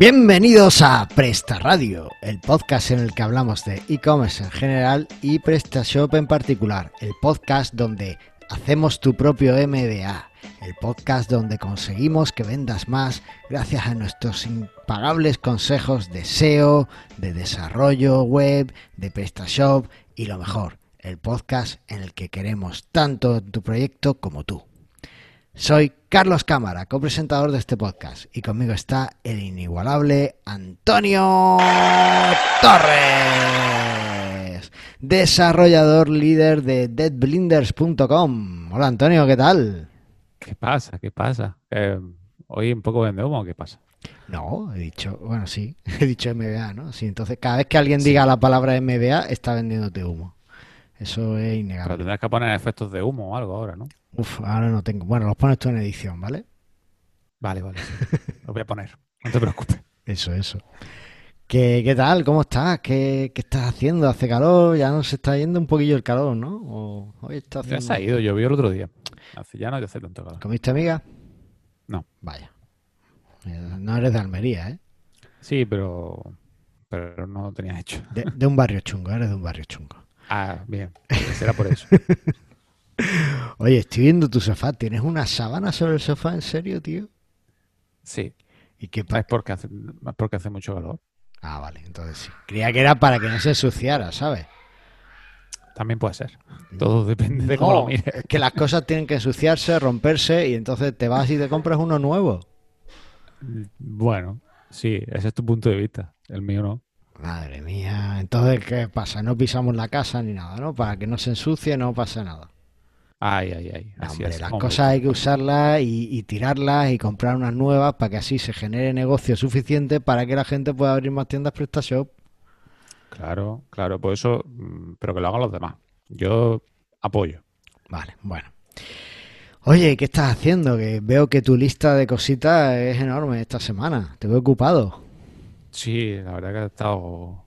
Bienvenidos a Presta Radio, el podcast en el que hablamos de e-commerce en general y PrestaShop en particular, el podcast donde hacemos tu propio MBA, el podcast donde conseguimos que vendas más gracias a nuestros impagables consejos de SEO, de desarrollo web, de PrestaShop y lo mejor, el podcast en el que queremos tanto tu proyecto como tú. Soy Carlos Cámara, copresentador de este podcast, y conmigo está el inigualable Antonio Torres, desarrollador líder de deadblinders.com. Hola Antonio, ¿qué tal? ¿Qué pasa? ¿Qué pasa? Eh, ¿Hoy un poco vende humo o qué pasa? No, he dicho, bueno, sí, he dicho MBA, ¿no? Sí, entonces cada vez que alguien diga la palabra MBA está vendiéndote humo. Eso es innegable. Pero tendrás que poner efectos de humo o algo ahora, ¿no? Uf, ahora no tengo. Bueno, los pones tú en edición, ¿vale? Vale, vale. Los voy a poner. No te preocupes. Eso, eso. ¿Qué, qué tal? ¿Cómo estás? ¿Qué, ¿Qué estás haciendo? ¿Hace calor? Ya no se está yendo un poquillo el calor, ¿no? O hoy está Ya haciendo... se ha ido, llovió el otro día. Hace ya no hay que hacer tanto calor. ¿Comiste amiga? No. Vaya. Eh, No eres de Almería, ¿eh? Sí, pero, pero no lo tenías hecho. De, de un barrio chungo, eres de un barrio chungo. Ah, bien. Será por eso. Oye, estoy viendo tu sofá. ¿Tienes una sábana sobre el sofá? ¿En serio, tío? Sí. ¿Y qué pa- Es porque hace, es porque hace mucho calor. Ah, vale, entonces sí. Creía que era para que no se ensuciara, ¿sabes? También puede ser. Todo depende de cómo No, lo mires. es que las cosas tienen que ensuciarse, romperse y entonces te vas y te compras uno nuevo. Bueno, sí, ese es tu punto de vista. El mío no. Madre mía, entonces ¿qué pasa? No pisamos la casa ni nada, ¿no? Para que no se ensucie, no pasa nada. Ay, ay, ay. Así hombre, es. las Hombre, cosas hay que usarlas y, y tirarlas y comprar unas nuevas para que así se genere negocio suficiente para que la gente pueda abrir más tiendas PrestaShop. Claro, claro. Por eso, mm, pero que lo hagan los demás. Yo apoyo. Vale, bueno. Oye, ¿qué estás haciendo? Que veo que tu lista de cositas es enorme esta semana. Te veo ocupado. Sí, la verdad que ha estado un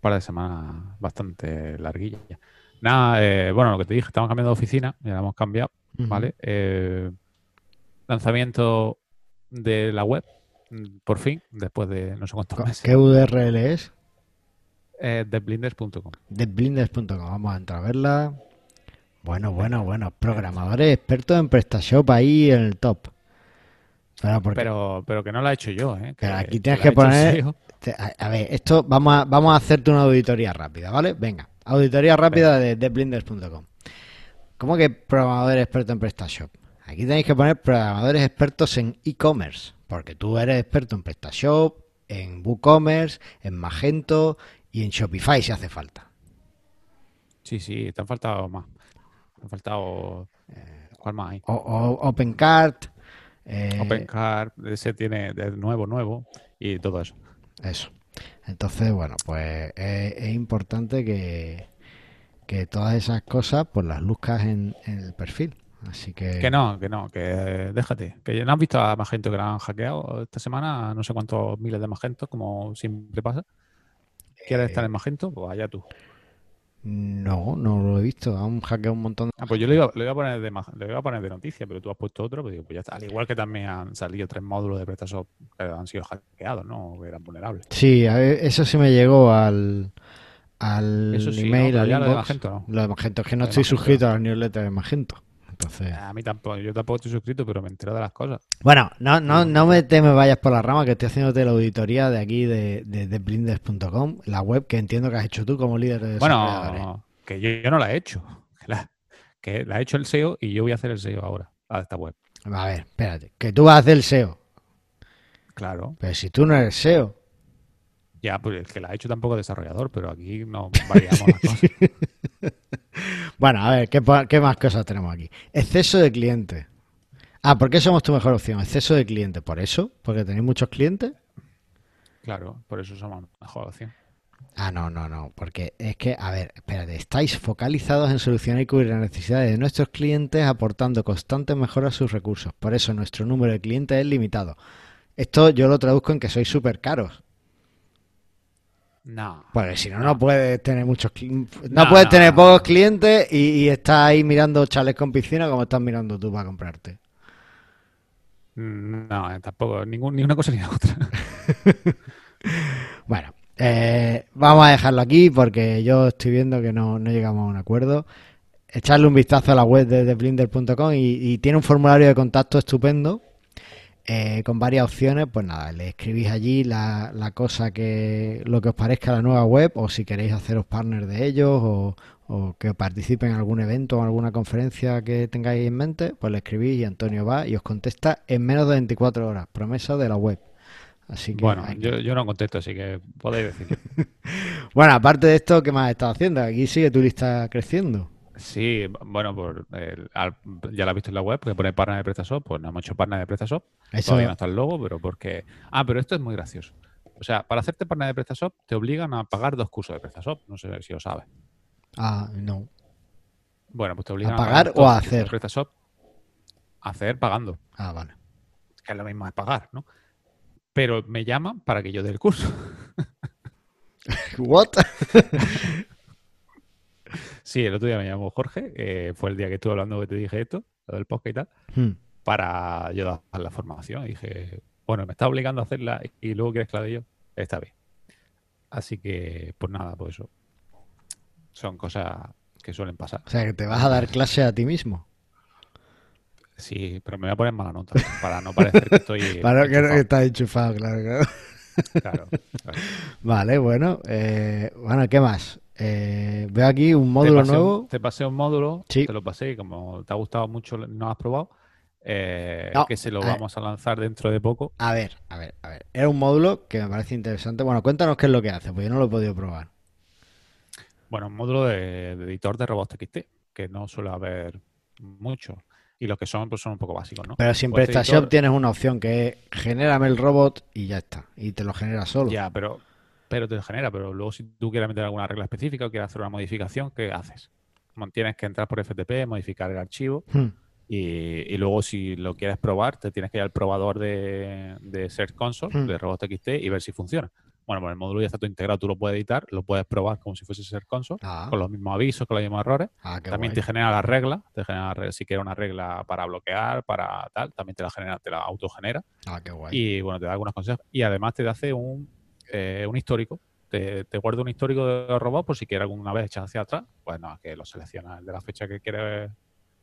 par de semanas bastante larguillas. Nada, eh, bueno, lo que te dije, estamos cambiando de oficina, ya la hemos cambiado. ¿vale? Eh, lanzamiento de la web, mm, por fin, después de no sé cuántos meses. ¿Qué URL es? Eh, deblinders.com. Vamos a entrar a verla. Bueno, bueno, bueno. Programadores expertos en PrestaShop ahí en el top. Pero Pero, pero que no la he hecho yo, ¿eh? Aquí tienes que poner- te- a, a ver, esto vamos a, vamos a hacerte una auditoría rápida, ¿vale? Venga, auditoría rápida de deblinders.com. ¿Cómo que programadores expertos en PrestaShop? Aquí tenéis que poner programadores expertos en e-commerce, porque tú eres experto en PrestaShop, en WooCommerce, en Magento y en Shopify si hace falta. Sí, sí, te han faltado más. Te han faltado. eh, ¿Cuál más hay? O, o OpenCart. eh, OpenCart, ese tiene de nuevo, nuevo y todo eso. Eso. Entonces, bueno, pues es, es importante que, que todas esas cosas pues las luzcas en, en el perfil. Así que... Que no, que no, que eh, déjate. Que no has visto a Magento que la han hackeado esta semana, no sé cuántos miles de Magentos, como siempre pasa. ¿Quieres Eh, estar en Magento? Pues allá tú. No, no lo he visto. Han hackeado un montón de... Ah, pues yo le iba, le iba a poner de le iba a poner de noticia, pero tú has puesto otro, pues digo, pues ya está. Al igual que también han salido tres módulos de PrestaShop que han sido hackeados, ¿no? O que eran vulnerables. Sí, eso sí me llegó al, al Eso sí, email, al lo de. Magento no. Lo de Magento, es que no estoy Magento. suscrito a la newsletter de Magento. Entonces... A mí tampoco, yo tampoco estoy suscrito, pero me entero de las cosas. Bueno, no, no, no me, te me vayas por la rama que estoy haciéndote la auditoría de aquí de, de, de blinders.com, la web que entiendo que has hecho tú como líder de. Bueno, que yo, yo no la he hecho. Que la, que la ha hecho el SEO y yo voy a hacer el SEO ahora, a esta web. A ver, espérate, que tú vas a hacer el SEO, Claro. pero si tú no eres SEO, Ya, pues el que la ha hecho tampoco es desarrollador, pero aquí no variamos las cosas. Bueno, a ver, ¿qué, pa- qué más cosas tenemos aquí? Exceso de clientes. Ah, ¿por qué somos tu mejor opción? Exceso de clientes. ¿Por eso? ¿Porque tenéis muchos clientes? Claro, por eso somos mejor opción. Ah, no, no, no. Porque es que, a ver, espérate, estáis focalizados en solucionar y cubrir las necesidades de nuestros clientes aportando constantes mejoras a sus recursos. Por eso nuestro número de clientes es limitado. Esto yo lo traduzco en que sois súper caros. No. Porque si no, No. puedes tener muchos No, No, puedes no, tener no, pocos clientes y, y estás ahí mirando chales con piscina como estás mirando tú para comprarte. Mm, No, eh, tampoco, ningún, ni una cosa ni la otra. Bueno, eh, vamos a dejarlo aquí porque yo estoy viendo que no, no llegamos a un acuerdo. Echarle un vistazo a la web de, de Blinder.com y, y tiene un formulario de contacto estupendo eh, con varias opciones. Pues nada, le escribís allí la, la cosa que lo que os parezca la nueva web o si queréis haceros partner de ellos o, o que participen en algún evento o alguna conferencia que tengáis en mente, pues le escribís y Antonio va y os contesta en menos de 24 horas. Promesa de la web. Así que Bueno, que- yo, yo no contesto, así que podéis decir. Bueno, aparte de esto, ¿qué más has estado haciendo? Aquí sigue tu lista creciendo. Sí, bueno, por el- al- ya lo has visto en la web, que pone partner de PrestaShop, pues no hemos hecho partner de PrestaShop. Eso, Todavía no está el logo, pero porque... Ah, pero esto es muy gracioso. O sea, para hacerte partner de PrestaShop te obligan a pagar dos cursos de PrestaShop. No sé si lo sabes. ah, no. Bueno, pues te obligan ¿A pagar o a de hacer? PrestaShop. A hacer pagando. Ah, vale. Que es lo mismo es pagar, ¿no? Pero me llaman para que yo dé el curso. What? Sí, el otro día me llamó Jorge, eh, fue el día que estuve hablando que te dije esto, lo del podcast y tal, Hmm. para yo dar la formación. Y dije, bueno, me está obligando a hacerla y luego quieres que la dé yo, está bien. Así que, pues nada, pues eso. Son cosas que suelen pasar. O sea, que te vas a dar clase a ti mismo. Sí, pero me voy a poner mala nota para no parecer que estoy. Para que no enchufado. estás enchufado, claro, claro. Claro, claro. Vale, bueno. eh, bueno, ¿qué más? Eh, veo aquí un módulo te nuevo. Un, te pasé un módulo, Sí. te lo pasé y como te ha gustado mucho, no has probado, eh, No, que se lo vamos a lanzar dentro de poco. A ver, a ver, a ver. Era un módulo que me parece interesante. Bueno, cuéntanos qué es lo que hace, pues yo no lo he podido probar. Bueno, un módulo de, de editor de robots TXT, que no suele haber mucho. Y los que son, pues son un poco básicos, ¿no? Pero si en Pues este PrestaShop editor- tienes una opción que es genérame el robot y ya está. Y te lo genera solo. Ya, pero, pero te genera. Pero luego, si tú quieres meter alguna regla específica o quieres hacer una modificación, ¿qué haces? Tienes que entrar por FTP, modificar el archivo. Hmm. Y, y luego, si lo quieres probar, te tienes que ir al probador de, de Search Console, Hmm. de robots.txt, y ver si funciona. Bueno, pues el módulo ya está todo integrado, tú lo puedes editar, lo puedes probar como si fuese Search Console, Ah, con los mismos avisos, con los mismos errores. ah, también guay. te genera las reglas, te genera las reglas, si quieres una regla para bloquear, para tal, también te la genera, te la autogenera. Ah, qué guay. Y bueno, te da algunos consejos. Y además te hace un, eh, un histórico. Te, te guarda un histórico de los robots por si quieres alguna vez echar hacia atrás. Pues no, que lo seleccionas de la fecha que quieres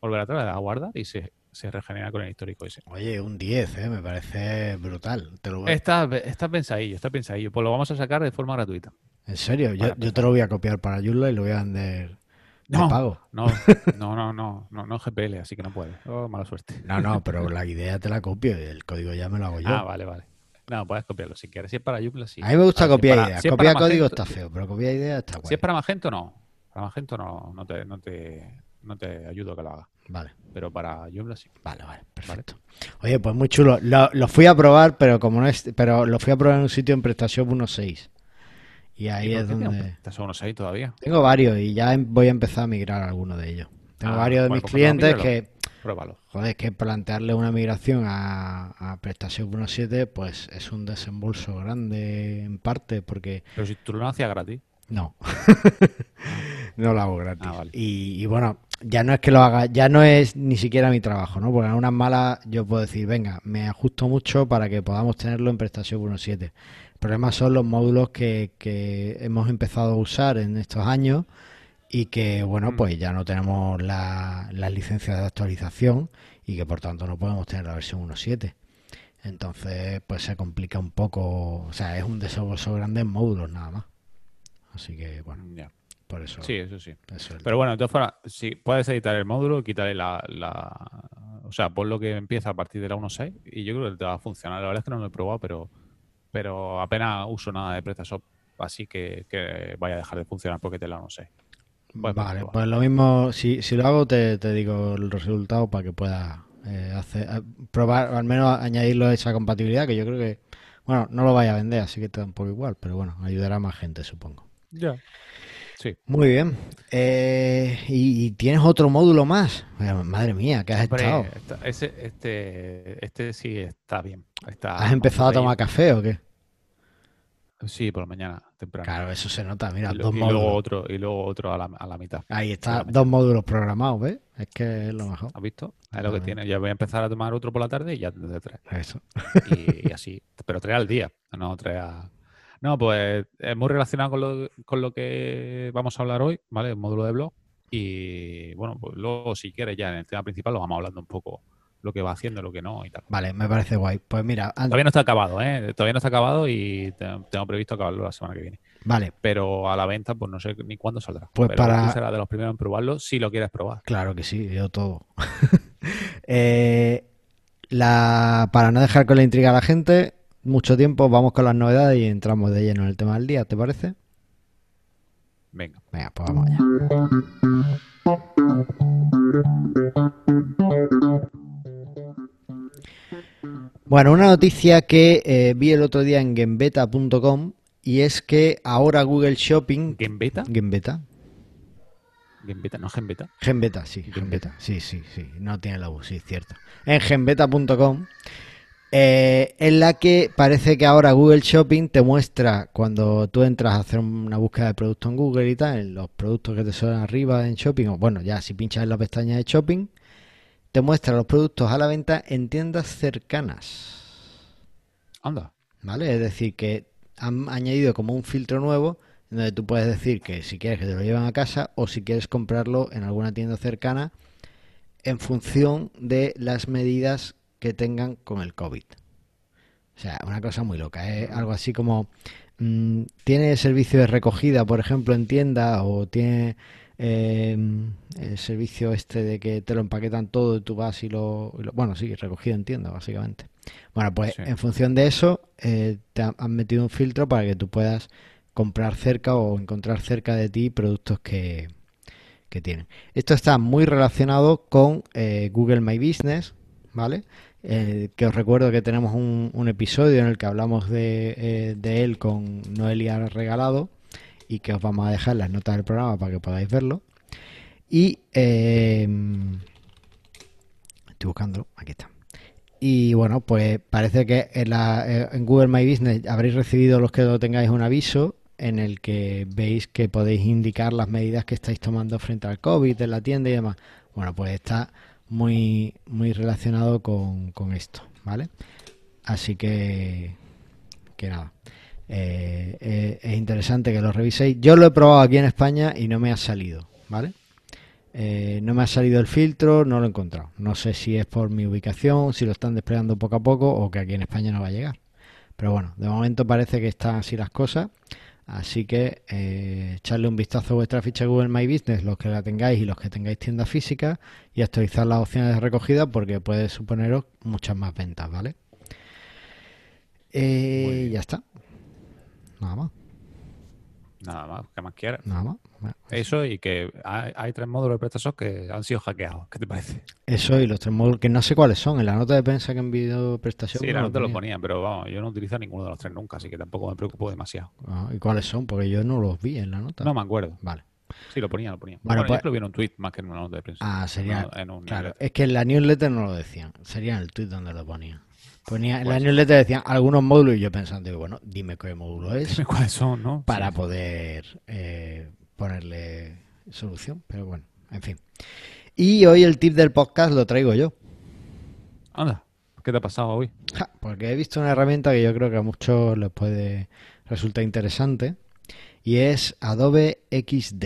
volver atrás, le das a guardar y se, se regenera con el histórico ese. Oye, un 10, ¿eh? Me parece brutal. Te lo voy- Está, está pensadillo, está pensadillo. Pues lo vamos a sacar de forma gratuita. En serio, yo, yo te lo voy a copiar para Joomla y lo voy a vender de No. pago. No, no, no, no, no, no GPL, así que no puede. Oh, mala suerte. No, no, pero la idea te la copio y el código ya me lo hago yo. Ah, vale, vale. No, puedes copiarlo si quieres. Si es para Joomla, sí. A mí me gusta Ah, copiar ideas. si copiar código Magento- está feo, pero copiar ideas está guay. Si es para Magento, no. Para Magento no, no, te, no, te, no te ayudo a que lo hagas. Vale, Pero para Joomla sí. vale, vale, perfecto. Oye, pues muy chulo. Lo, lo fui a probar, pero como no es, pero lo fui a probar en un sitio en PrestaShop 1.6. Y ahí ¿Y por es donde... unos ahí todavía. Tengo varios y ya em- voy a empezar a migrar a alguno de ellos. Tengo Ah, varios de bueno, mis pues clientes que, Pruébalo. joder, que plantearle una migración a, a PrestaShop 1.7 pues es un desembolso grande en parte porque Pero si tú lo hacías gratis. no, no lo hago gratis. Ah, vale. y, y bueno, ya no es que lo haga, ya no es ni siquiera mi trabajo, ¿no? Porque en unas malas yo puedo decir, venga, me ajusto mucho para que podamos tenerlo en PrestaShop 1.7. El problema son los módulos que, que hemos empezado a usar en estos años y que, bueno, Mm. pues ya no tenemos la- las licencias de actualización y que por tanto no podemos tener la versión 1.7. Entonces, pues se complica un poco, o sea, es un desembolso grande en módulos nada más. Así que, bueno, Ya. por eso. Sí, eso sí. eso es- Pero bueno, de todas formas, si puedes editar el módulo, quítale la, la- O sea, pon lo que empieza a partir de la 1.6 y yo creo que te va a funcionar. La verdad es que no lo he probado, pero, pero apenas uso nada de PrestaShop, así que, que vaya a dejar de funcionar porque te la 1.6. Bueno, vale, pues, pues lo mismo, si, si lo hago te, te digo el resultado para que puedas eh, hacer, probar, al menos añadirlo a esa compatibilidad, que yo creo que, bueno, no lo vaya a vender, así que te da un poco igual, pero bueno, ayudará a más gente, supongo. Ya. Sí. Muy bien. Eh, ¿y, y tienes otro módulo más? Madre mía, ¿qué has Hombre, estado? esta- ese, este, este sí está bien. Está, ¿Has empezado a tomar café o qué? Sí, por la mañana, temprano. Claro, eso se nota. Mira, y, lo- dos y módulos. luego otro, y luego otro a la, a la mitad. Ahí está, dos módulos programados, ¿ves? Es que es lo mejor. ¿Has visto? Es lo que tiene. Ya voy a empezar a tomar otro por la tarde y ya tendré tres. Eso. Y, y así. Pero tres al día, no tres a... No, pues es muy relacionado con lo, con lo que vamos a hablar hoy, ¿vale? El módulo de blog. Y bueno, pues luego si quieres ya en el tema principal lo vamos hablando un poco lo que va haciendo, lo que no y tal. Vale, me parece guay. Pues mira, Todavía no está acabado, ¿eh? Todavía no está acabado y te- tengo previsto acabarlo la semana que viene. vale, Pero a la venta, pues no sé ni cuándo saldrá. Pues Pero para- tú serás de los primeros en probarlo si lo quieres probar. claro que sí, yo todo. Eh, la, para no dejar con la intriga a la gente, mucho tiempo, vamos con las novedades y entramos de lleno en el tema del día, ¿te parece? Venga. Venga, pues vamos allá. Bueno, una noticia que eh, vi el otro día en genbeta.com y es que ahora Google Shopping... ¿Game Beta? Genbeta. ¿Game Beta? ¿No Game Beta? Genbeta, sí. Genbeta. Sí, sí, sí. No tiene la U, sí, es cierto. En genbeta.com, eh, en la que parece que ahora Google Shopping te muestra cuando tú entras a hacer una búsqueda de producto en Google y tal, en los productos que te suenan arriba en Shopping, o bueno, ya si pinchas en la pestaña de Shopping, te muestra los productos a la venta en tiendas cercanas. Anda. ¿Vale? Es decir, que han añadido como un filtro nuevo en donde tú puedes decir que si quieres que te lo lleven a casa o si quieres comprarlo en alguna tienda cercana en función de las medidas que tengan con el COVID. O sea, una cosa muy loca. Es algo así como mm, tiene servicio de recogida, por ejemplo, en tienda o tiene eh, el servicio este de que te lo empaquetan todo y tú vas y lo, y lo- bueno, sí, recogido en tienda, básicamente. Bueno, pues Sí. en función de eso eh, te han metido un filtro para que tú puedas comprar cerca o encontrar cerca de ti productos que, que tienen. Esto está muy relacionado con eh, Google My Business, ¿vale? Eh, que os recuerdo que tenemos un, un episodio en el que hablamos de, eh, de él con Noelia Regalado y que os vamos a dejar las notas del programa para que podáis verlo. Y eh, estoy buscándolo, aquí está. Y bueno, pues parece que en, la- eh, en Google My Business habréis recibido los que lo tengáis un aviso en el que veis que podéis indicar las medidas que estáis tomando frente al COVID en la tienda y demás. Bueno, pues está muy, muy relacionado con, con esto, ¿vale? Así que, que nada, eh, eh, es interesante que lo reviséis. Yo lo he probado aquí en España y no me ha salido, ¿vale? Eh, no me ha salido el filtro, no lo he encontrado. No sé si es por mi ubicación, si lo están desplegando poco a poco o que aquí en España no va a llegar. Pero bueno, de momento parece que están así las cosas. Así que eh, echarle un vistazo a vuestra ficha Google My Business, los que la tengáis y los que tengáis tienda física, y actualizar las opciones de recogida porque puede suponeros muchas más ventas, ¿vale? Eh, ya está. Nada más, Nada más, ¿qué más quieras? nada más. Bueno, Eso y que hay, hay tres módulos de PrestaShop que han sido hackeados. ¿Qué te parece? Eso y los tres módulos, que no sé cuáles son. En la nota de prensa que envió PrestaShop. Sí, la nota lo ponía. ponían, pero vamos, yo no utilizo ninguno de los tres nunca, así que tampoco me preocupo demasiado. Ah, ¿Y cuáles son? Porque yo no los vi en la nota. No me acuerdo. Vale. Sí, lo ponía, lo ponía. Bueno, Bueno, pues- lo vi en un tweet más que en una nota de prensa. Ah, sería. En un Claro, newsletter. es que en la newsletter no lo decían. Sería en el tweet donde lo ponían. Ponía, en la Pues- newsletter decían algunos módulos y yo pensando, digo, bueno, dime qué módulo es Dime cuáles son, ¿no? para Sí. poder eh, ponerle solución. Pero bueno, en fin. Y hoy el tip del podcast lo traigo yo. Anda, ¿qué te ha pasado hoy? Ja, porque he visto una herramienta que yo creo que a muchos les puede resultar interesante y es Adobe XD.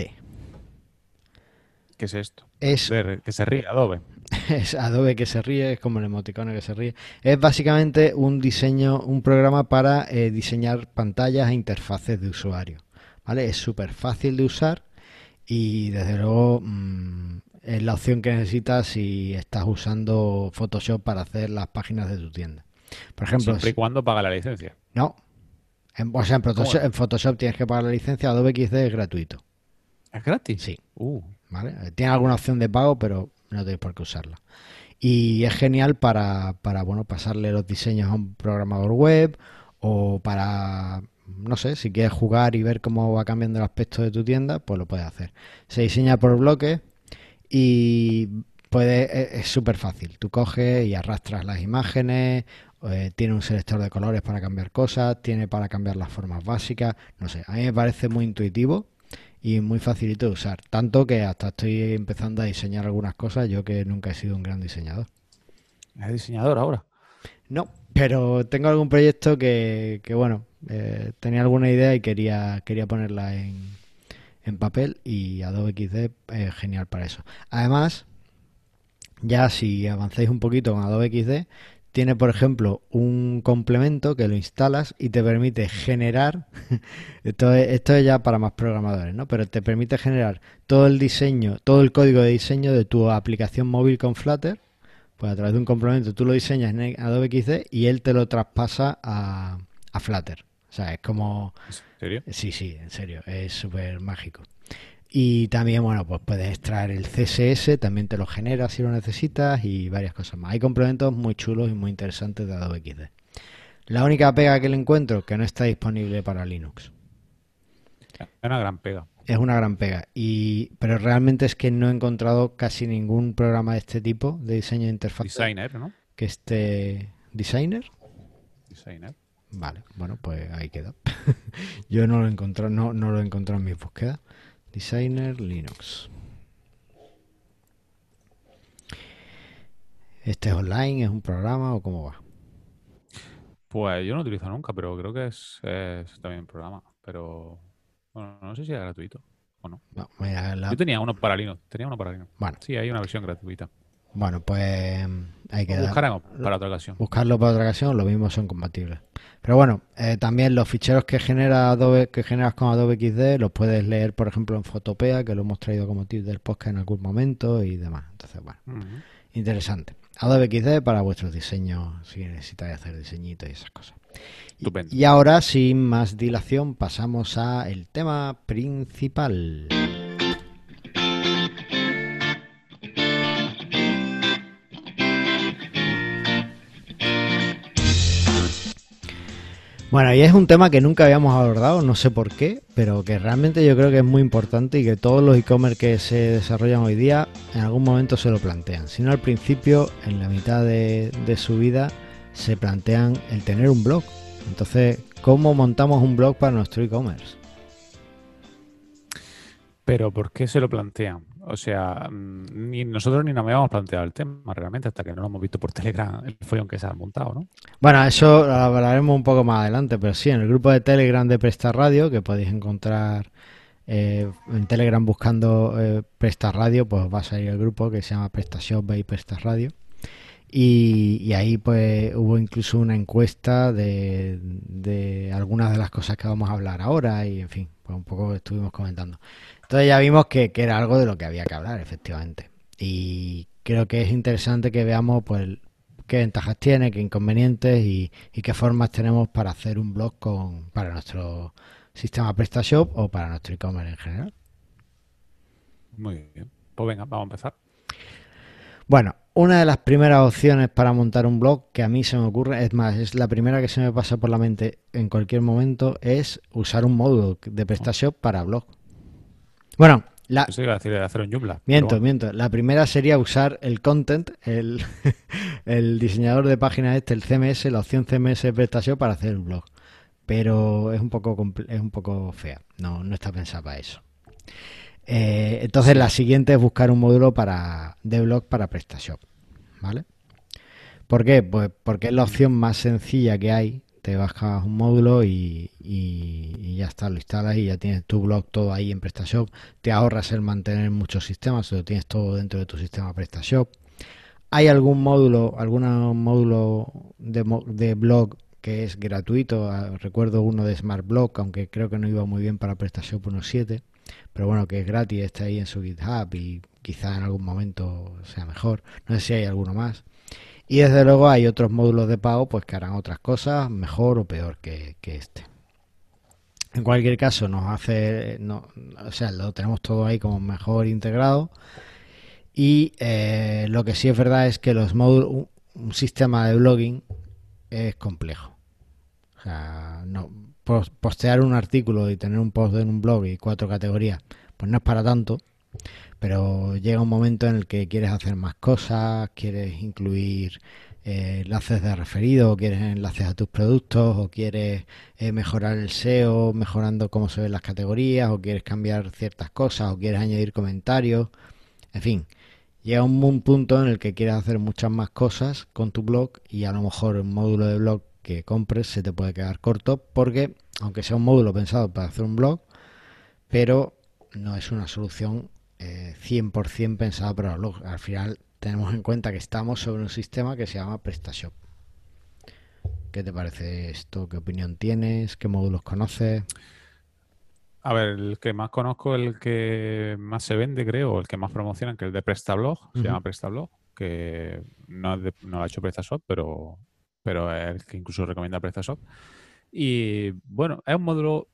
¿Qué es esto? Es, que se ríe Adobe. es Adobe que se ríe, es como el emoticone que se ríe. Es básicamente un diseño, un programa para eh, diseñar pantallas e interfaces de usuario. ¿Vale? Es súper fácil de usar y desde luego mm, es la opción que necesitas si estás usando Photoshop para hacer las páginas de tu tienda. Por ejemplo, Siempre y cuando paga la licencia. No. En, o sea, en Photoshop, ¿Cómo? en Photoshop tienes que pagar la licencia, Adobe XD es gratuito. ¿Es gratis? Sí, Uh, ¿vale? Eh, Tiene alguna opción de pago, pero no tenéis por qué usarla. Y es genial para, para bueno, pasarle los diseños a un programador web o para, no sé, si quieres jugar y ver cómo va cambiando el aspecto de tu tienda, pues lo puedes hacer. Se diseña por bloques y puede, es- es súper fácil. Tú coges y arrastras las imágenes eh, tiene un selector de colores para cambiar cosas, tiene para cambiar las formas básicas, no sé, a mí me parece muy intuitivo y muy facilito de usar, tanto que hasta estoy empezando a diseñar algunas cosas, yo que nunca he sido un gran diseñador. ¿Es diseñador ahora? No, pero tengo algún proyecto que, que bueno, eh, tenía alguna idea y quería, quería ponerla en, en papel y Adobe XD es genial para eso. Además, ya si avanzáis un poquito con Adobe XD, tiene, por ejemplo, un complemento que lo instalas y te permite generar, esto es, esto es ya para más programadores, ¿no? Pero te permite generar todo el diseño, todo el código de diseño de tu aplicación móvil con Flutter, pues a través de un complemento tú lo diseñas en Adobe XD y él te lo traspasa a, a Flutter. O sea, es como... ¿En serio? Sí, sí, en serio, es súper mágico. Y también, bueno, pues puedes extraer el CSS, también te lo genera si lo necesitas y varias cosas más. Hay complementos muy chulos y muy interesantes de Adobe XD. La única pega que le encuentro que no está disponible para Linux. Es una gran pega. Es una gran pega. Y, pero realmente es que no he encontrado casi ningún programa de este tipo de diseño de interfaz. Designer, ¿no? Que esté. ¿Designer? Designer. Vale, bueno, pues ahí queda. Yo no lo he encontrado, no, no lo he encontrado en mis búsquedas. Designer Linux. ¿Este es online? ¿Es un programa o cómo va? Pues yo no lo utilizo nunca, pero creo que es, es también un programa. Pero bueno, no sé si es gratuito o no. No, mira, la- Yo tenía uno para Linux. Tenía uno para Linux. Bueno, Sí, hay una versión gratuita. bueno, pues hay que Lo dar- buscaremos para otra ocasión. buscarlo para otra ocasión, lo mismo son compatibles. Pero bueno, eh, también los ficheros que genera Adobe, que generas con Adobe XD, los puedes leer, por ejemplo, en Fotopea, que lo hemos traído como tip del podcast en algún momento y demás. Entonces, bueno, interesante. Adobe XD para vuestros diseños, si necesitáis hacer diseñitos y esas cosas. Y-. Y ahora, sin más dilación, pasamos a el tema principal. Bueno, y es un tema que nunca habíamos abordado, no sé por qué, pero que realmente yo creo que es muy importante y que todos los e-commerce que se desarrollan hoy día en algún momento se lo plantean. Si no al principio, en la mitad de, su vida, se plantean el tener un blog. Entonces, ¿cómo montamos un blog para nuestro e-commerce? Pero ¿por qué se lo plantean? O sea, mm, ni nosotros ni nos habíamos planteado el tema realmente hasta que no lo hemos visto por Telegram el follón que se ha montado, ¿no? Bueno, eso lo hablaremos un poco más adelante, pero sí, en el grupo de Telegram de Presta Radio, que podéis encontrar eh, en Telegram buscando eh, Presta Radio, pues va a salir el grupo que se llama PrestaShop by Presta Radio. Y, y ahí pues hubo incluso una encuesta de, de algunas de las cosas que vamos a hablar ahora y en fin, pues un poco estuvimos comentando. Entonces ya vimos que, que era algo de lo que había que hablar, efectivamente. Y creo que es interesante que veamos pues qué ventajas tiene, qué inconvenientes y, y qué formas tenemos para hacer un blog con para nuestro sistema PrestaShop o para nuestro e-commerce en general. Muy bien. Pues venga, vamos a empezar. Bueno, una de las primeras opciones para montar un blog que a mí se me ocurre, es más, es la primera que se me pasa por la mente en cualquier momento, es usar un módulo de PrestaShop para blog. Bueno, la, Eso iba a decir de hacer un Joomla. Miento, bueno. miento. La primera sería usar el content, el, el diseñador de páginas este, el CMS, la opción CMS de PrestaShop para hacer el blog. Pero es un poco es un poco fea. No, no está pensada para eso. Eh, entonces la siguiente es buscar un módulo para de blog para PrestaShop. ¿Vale? ¿Por qué? Pues porque es la opción más sencilla que hay. Te bajas un módulo y, ya está, lo instalas y ya tienes tu blog todo ahí en PrestaShop. Te ahorras el mantener muchos sistemas, lo tienes todo dentro de tu sistema PrestaShop. Hay algún módulo, algún módulo de, de blog que es gratuito. Ah, Recuerdo uno de Smart Block, aunque creo que no iba muy bien para PrestaShop 1.7. Pero bueno, que es gratis, está ahí en su GitHub y quizá en algún momento sea mejor. No sé si hay alguno más. Y desde luego hay otros módulos de pago pues que harán otras cosas mejor o peor que, este. En cualquier caso, nos hace, no, o sea, lo tenemos todo ahí como mejor integrado. Y eh, lo que sí es verdad es que los módulos, un, un sistema de blogging es complejo. O sea, no, pos- postear un artículo y tener un post en un blog y cuatro categorías, pues no es para tanto. Pero llega un momento en el que quieres hacer más cosas, quieres incluir eh, enlaces de referido, o quieres enlaces a tus productos, o quieres eh, mejorar el SEO, mejorando cómo se ven las categorías, o quieres cambiar ciertas cosas, o quieres añadir comentarios, en fin. Llega un punto en el que quieres hacer muchas más cosas con tu blog y a lo mejor un módulo de blog que compres se te puede quedar corto porque, aunque sea un módulo pensado para hacer un blog, pero no es una solución 100% eh, pensada para el blog. Al final tenemos en cuenta que estamos sobre un sistema que se llama PrestaShop. ¿Qué te parece esto? ¿Qué opinión tienes? ¿Qué módulos conoces? A ver, el que más conozco, el que más se vende, creo, el que más promocionan, que es el de PrestaBlog, se llama PrestaBlog, que no, no lo ha hecho PrestaShop, pero, pero es el que incluso recomienda PrestaShop. Y bueno, es un módulo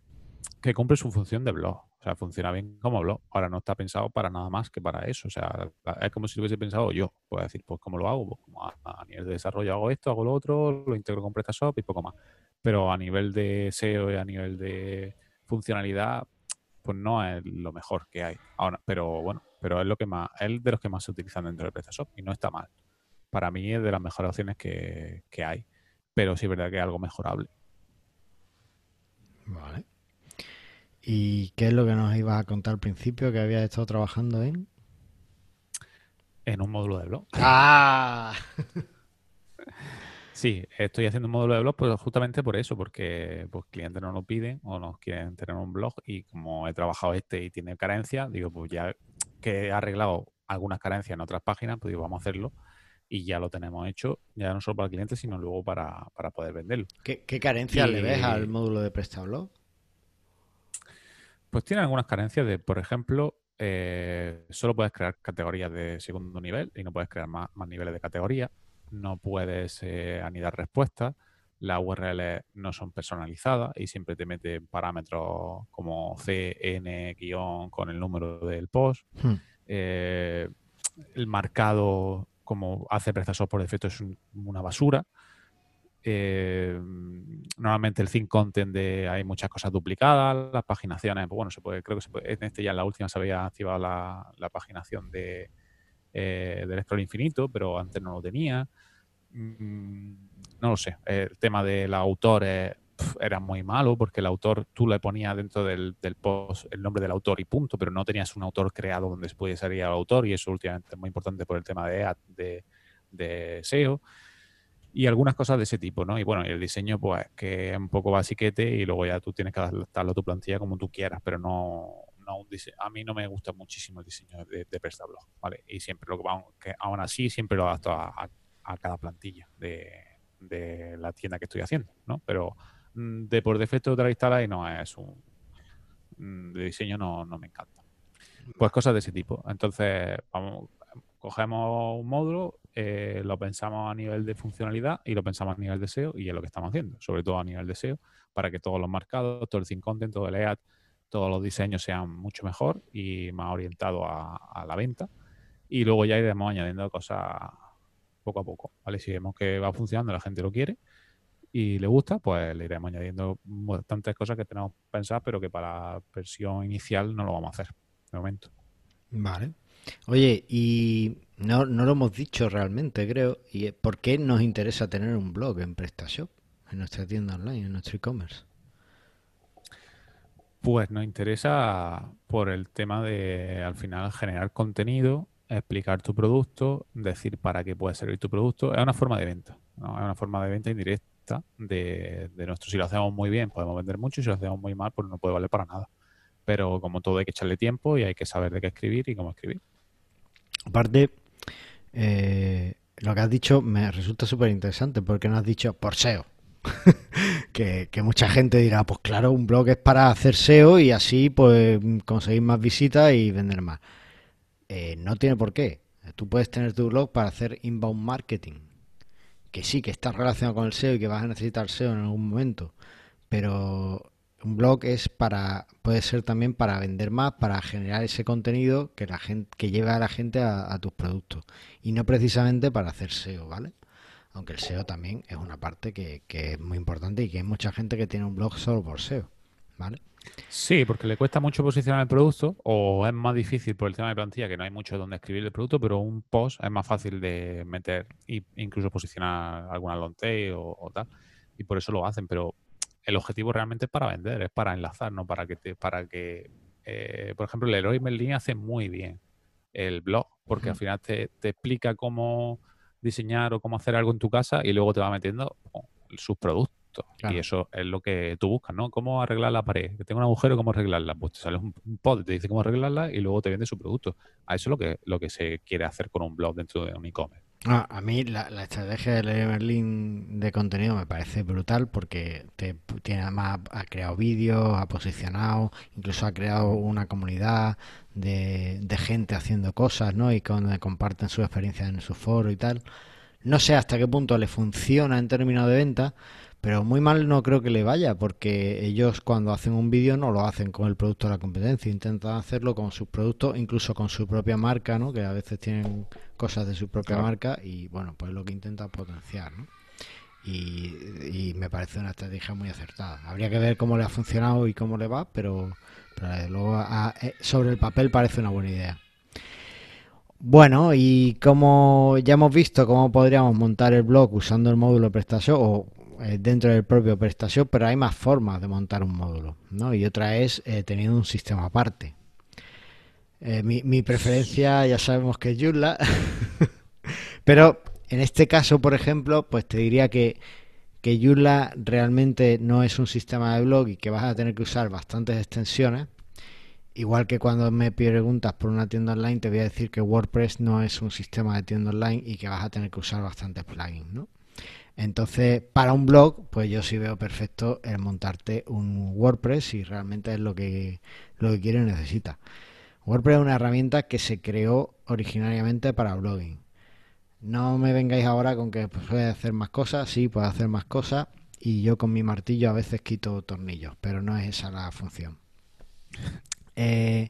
que cumple su función de blog. O sea, funciona bien como blog. Ahora no está pensado para nada más que para eso. O sea, es como si lo hubiese pensado yo. Puedo decir, pues, ¿cómo lo hago? Pues, como a, nivel de desarrollo hago esto, hago lo otro, lo integro con PrestaShop y poco más. Pero a nivel de SEO y a nivel de funcionalidad, pues no es lo mejor que hay. Ahora, pero bueno, pero es lo que más, es de los que más se utilizan dentro de PrestaShop y no está mal. Para mí es de las mejores opciones que, que hay. Pero sí es verdad que es algo mejorable. Vale. ¿Y qué es lo que nos ibas a contar al principio que habías estado trabajando en? En un módulo de blog. ¡Ah! Sí, estoy haciendo un módulo de blog pues justamente por eso, porque pues clientes no lo piden o nos quieren tener un blog y como he trabajado este y tiene carencias, digo, pues ya que he arreglado algunas carencias en otras páginas, pues digo, vamos a hacerlo y ya lo tenemos hecho, ya no solo para el cliente, sino luego para, poder venderlo. ¿Qué, carencias le ves al módulo de PrestaBlog? Pues tiene algunas carencias de, por ejemplo, eh, solo puedes crear categorías de segundo nivel y no puedes crear más, niveles de categoría. No puedes eh, anidar respuestas. Las URLs no son personalizadas y siempre te mete parámetros como CN- con el número del post. Hmm. Eh, el marcado, como hace PrestaShop por defecto, es una basura. Eh, normalmente el thin content de hay muchas cosas duplicadas, las paginaciones, pues bueno, se puede, creo que se puede, en este ya en la última se había activado la, paginación de eh, del scroll infinito, pero antes no lo tenía. Mm, no lo sé. El tema del autor era muy malo porque el autor tú le ponías dentro del, post el nombre del autor y punto, pero no tenías un autor creado donde después salía el autor y eso últimamente es muy importante por el tema de, de, de SEO y algunas cosas de ese tipo, ¿no? Y bueno, el diseño, pues, que es un poco basiquete y luego ya tú tienes que adaptarlo a tu plantilla como tú quieras, pero no, no un a mí no me gusta muchísimo el diseño de, de PrestaBlog, ¿vale? Y siempre lo que, aún así siempre lo adapto a, a, cada plantilla de, de, la tienda que estoy haciendo, ¿no? Pero mm, de por defecto te la instala y no es un mm, de diseño no, no me encanta. Pues cosas de ese tipo. Entonces, vamos, cogemos un módulo, eh, lo pensamos a nivel de funcionalidad y lo pensamos a nivel de SEO y es lo que estamos haciendo, sobre todo a nivel de SEO, para que todos los marcados, todo el thin content, todo el EAD, todos los diseños sean mucho mejor y más orientados a, la venta. Y luego ya iremos añadiendo cosas poco a poco, ¿vale? Si vemos que va funcionando, la gente lo quiere y le gusta, pues le iremos añadiendo bastantes cosas que tenemos pensadas, pero que para la versión inicial no lo vamos a hacer de momento. Vale. Oye, y no, no lo hemos dicho realmente, creo. ¿Y por qué nos interesa tener un blog en PrestaShop, en nuestra tienda online, en nuestro e-commerce? Pues nos interesa por el tema de, al final, generar contenido, explicar tu producto, decir para qué puede servir tu producto. Es una forma de venta, ¿no? Es una forma de venta indirecta de, de nuestro. Si lo hacemos muy bien, podemos vender mucho, si lo hacemos muy mal, pues no puede valer para nada. Pero como todo hay que echarle tiempo y hay que saber de qué escribir y cómo escribir. Aparte, eh, lo que has dicho me resulta súper interesante porque no has dicho por SEO. que, mucha gente dirá, pues claro, un blog es para hacer SEO y así pues conseguir más visitas y vender más. Eh, no tiene por qué. Tú puedes tener tu blog para hacer inbound marketing, que sí, que está relacionado con el SEO y que vas a necesitar SEO en algún momento, pero un blog es para puede ser también para vender más, para generar ese contenido que la gente que lleve a la gente a, tus productos y no precisamente para hacer SEO, ¿vale? Aunque el SEO también es una parte que, es muy importante y que hay mucha gente que tiene un blog solo por SEO. ¿vale? Sí, porque le cuesta mucho posicionar el producto o es más difícil por el tema de plantilla, que no hay mucho donde escribir el producto, pero un post es más fácil de meter e incluso posicionar alguna long tail o, tal. Y por eso lo hacen, pero el objetivo realmente es para vender, es para enlazar, no para que te, para que, eh, por ejemplo, el Leroy Merlin hace muy bien el blog, porque al final te, te, explica cómo diseñar o cómo hacer algo en tu casa y luego te va metiendo sus productos y eso es lo que tú buscas, ¿no? ¿Cómo arreglar la pared? Que tengo un agujero, ¿cómo arreglarla? Pues te sale un, pod, te dice cómo arreglarla y luego te vende su producto. A eso es lo que, lo que se quiere hacer con un blog dentro de un e-commerce. Ah, a mí la, estrategia de Merlin de contenido me parece brutal porque te tiene además ha creado vídeos, ha posicionado, incluso ha creado una comunidad de, gente haciendo cosas, ¿no? Y donde comparten su experiencia en su foro y tal. No sé hasta qué punto le funciona en términos de venta, pero muy mal no creo que le vaya, porque ellos cuando hacen un vídeo no lo hacen con el producto de la competencia, intentan hacerlo con sus productos, incluso con su propia marca, ¿no? que a veces tienen cosas de su propia marca y bueno, pues lo que intentan potenciar. ¿no? Y, me parece una estrategia muy acertada. Habría que ver cómo le ha funcionado y cómo le va, pero, luego eh, sobre el papel parece una buena idea. Bueno, y como ya hemos visto cómo podríamos montar el blog usando el módulo PrestaShop o eh, dentro del propio PrestaShop, pero hay más formas de montar un módulo, ¿no? Y otra es eh, teniendo un sistema aparte. Eh, mi, preferencia ya sabemos que es Joomla, pero en este caso, por ejemplo, pues te diría que, que Joomla realmente no es un sistema de blog y que vas a tener que usar bastantes extensiones. Igual que cuando me preguntas por una tienda online, te voy a decir que WordPress no es un sistema de tienda online y que vas a tener que usar bastantes plugins, ¿no? Entonces, para un blog, pues yo sí veo perfecto el montarte un WordPress si realmente es lo que, lo que quiere y necesita. WordPress es una herramienta que se creó originariamente para blogging. No me vengáis ahora con que pues, puede hacer más cosas, sí, puede hacer más cosas y yo con mi martillo a veces quito tornillos, pero no es esa la función. Eh,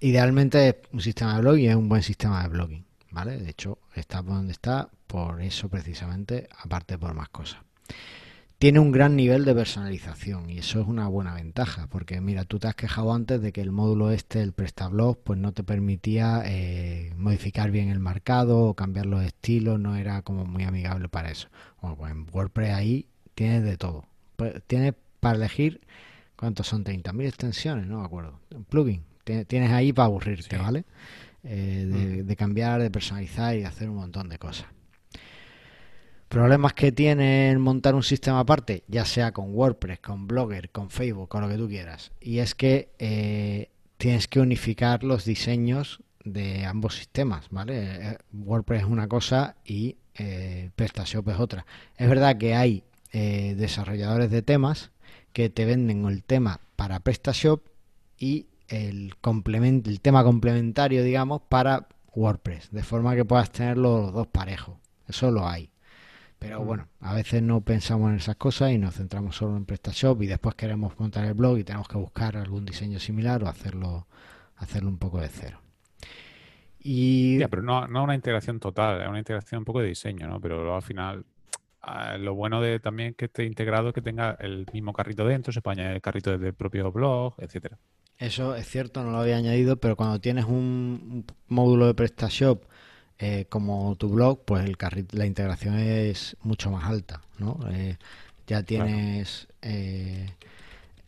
idealmente un sistema de blogging es un buen sistema de blogging, ¿vale? De hecho, está donde está por eso precisamente, aparte por más cosas. Tiene un gran nivel de personalización y eso es una buena ventaja, porque mira, tú te has quejado antes de que el módulo este, el PrestaBlog, pues no te permitía eh, modificar bien el marcado o cambiar los estilos, no era como muy amigable para eso. Bueno, pues en WordPress ahí tienes de todo. Pues tienes para elegir, ¿cuántos son? 30.000 extensiones, no me acuerdo. Un plugin. Tienes ahí para aburrirte, ¿vale? Eh, de cambiar, de personalizar y de hacer un montón de cosas. Problemas que tiene montar un sistema aparte, ya sea con WordPress, con Blogger, con Facebook, con lo que tú quieras. Y es que eh, tienes que unificar los diseños de ambos sistemas, ¿vale? Eh, WordPress es una cosa y eh, PrestaShop es otra. Es verdad que hay eh, desarrolladores de temas que te venden el tema para PrestaShop y el, el tema complementario, digamos, para WordPress, de forma que puedas tener los dos parejos. Eso lo hay. Pero bueno, a veces no pensamos en esas cosas y nos centramos solo en PrestaShop y después queremos montar el blog y tenemos que buscar algún diseño similar o hacerlo, hacerlo un poco de cero. Y... pero no, no una integración total, es una integración un poco de diseño, ¿no? Pero al final, ah, lo bueno de también que esté integrado es que tenga el mismo carrito dentro, se puede añadir el carrito desde el propio blog, etcétera. Eso es cierto, no lo había añadido, pero cuando tienes un módulo de PrestaShop eh, como tu blog, pues el la integración es mucho más alta, ¿no? Eh, ya tienes eh,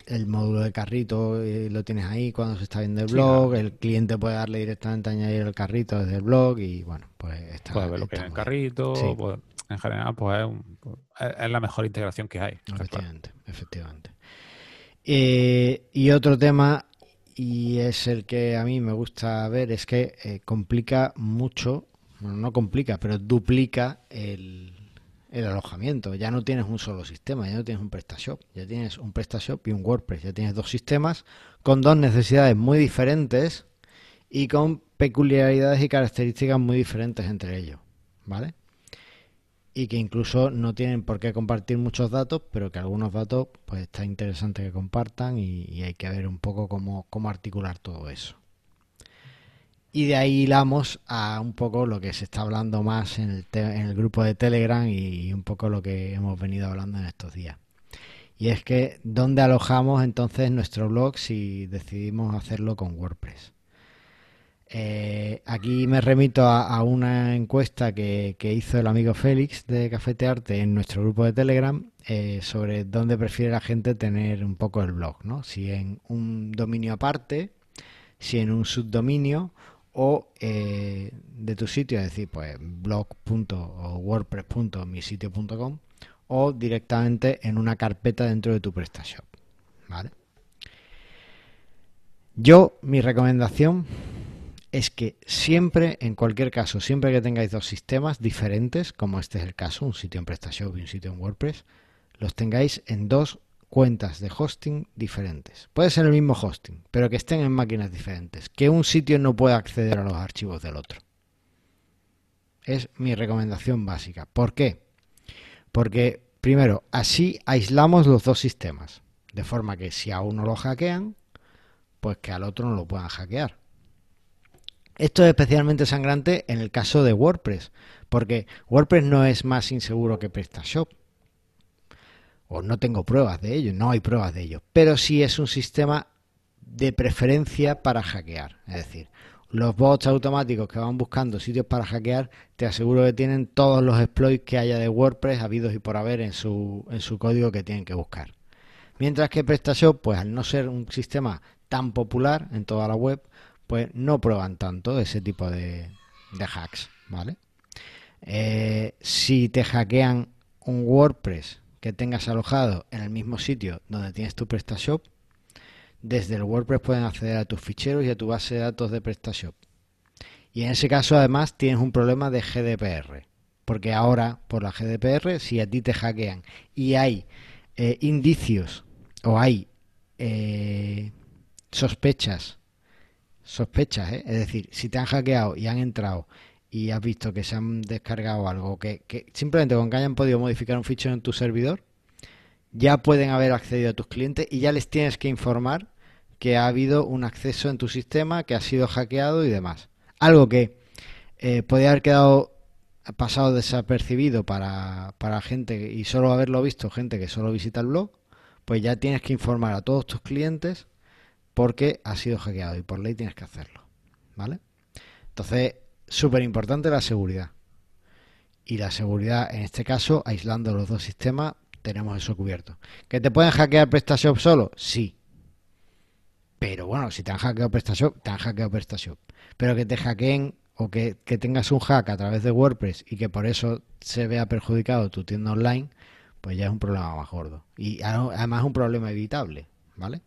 el módulo de carrito, lo tienes ahí cuando se está viendo el blog, el cliente puede darle directamente a añadir el carrito desde el blog y bueno, pues está. Puede ver lo que en el carrito, pues, en general, pues es, la mejor integración que hay. Efectivamente, efectivamente. y otro tema y es el que a mí me gusta ver, es que complica mucho no complica, pero duplica el, alojamiento. Ya no tienes un solo sistema, ya no tienes un PrestaShop, ya tienes un PrestaShop y un WordPress, ya tienes dos sistemas con dos necesidades muy diferentes y con peculiaridades y características muy diferentes entre ellos, ¿vale? Y que incluso no tienen por qué compartir muchos datos, pero que algunos datos pues está interesante que compartan y, y hay que ver un poco cómo, cómo articular todo eso. Y de ahí hilamos a un poco lo que se está hablando más en el, en el grupo de Telegram y un poco lo que hemos venido hablando en estos días. Y es que dónde alojamos entonces nuestro blog si decidimos hacerlo con WordPress. Eh, aquí me remito a, una encuesta que, hizo el amigo Félix de Cafetearte en nuestro grupo de Telegram eh, sobre dónde prefiere la gente tener un poco el blog, ¿no? Si en un dominio aparte, si en un subdominio o eh, de tu sitio, es decir, pues blog.wordpress.misitio.com o directamente en una carpeta dentro de tu PrestaShop, ¿vale? Yo, mi recomendación es que siempre, en cualquier caso, siempre que tengáis dos sistemas diferentes, como este es el caso, un sitio en PrestaShop y un sitio en WordPress, los tengáis en dos cuentas de hosting diferentes. Puede ser el mismo hosting, pero que estén en máquinas diferentes. Que un sitio no pueda acceder a los archivos del otro. Es mi recomendación básica. ¿Por qué? Porque, primero, así aislamos los dos sistemas. De forma que si a uno lo hackean, pues que al otro no lo puedan hackear. Esto es especialmente sangrante en el caso de WordPress, porque WordPress no es más inseguro que PrestaShop. O no tengo pruebas de ello, no hay pruebas de ello, pero sí es un sistema de preferencia para hackear. Es decir, los bots automáticos que van buscando sitios para hackear, te aseguro que tienen todos los exploits que haya de WordPress habidos y por haber en su, en su código que tienen que buscar. Mientras que PrestaShop, pues al no ser un sistema tan popular en toda la web, pues no prueban tanto ese tipo de, hacks, ¿vale? Eh, si te hackean un WordPress que tengas alojado en el mismo sitio donde tienes tu PrestaShop, desde el WordPress pueden acceder a tus ficheros y a tu base de datos de PrestaShop. Y en ese caso además tienes un problema de GDPR, porque ahora por la GDPR si a ti te hackean y hay eh, indicios o hay eh, sospechas sospechas, ¿eh? es decir, si te han hackeado y han entrado y has visto que se han descargado algo, que, simplemente con que hayan podido modificar un fichero en tu servidor, ya pueden haber accedido a tus clientes y ya les tienes que informar que ha habido un acceso en tu sistema, que ha sido hackeado y demás. Algo que eh, puede haber quedado pasado desapercibido para, para gente y solo haberlo visto gente que solo visita el blog, pues ya tienes que informar a todos tus clientes porque ha sido hackeado y por ley tienes que hacerlo. ¿Vale? Entonces, súper importante la seguridad. Y la seguridad, en este caso, aislando los dos sistemas, tenemos eso cubierto. ¿Que te pueden hackear PrestaShop solo? Sí. Pero bueno, si te han hackeado PrestaShop, te han hackeado PrestaShop. Pero que te hackeen o que, que, tengas un hack a través de WordPress y que por eso se vea perjudicado tu tienda online, pues ya es un problema más gordo. Y además es un problema evitable, ¿vale?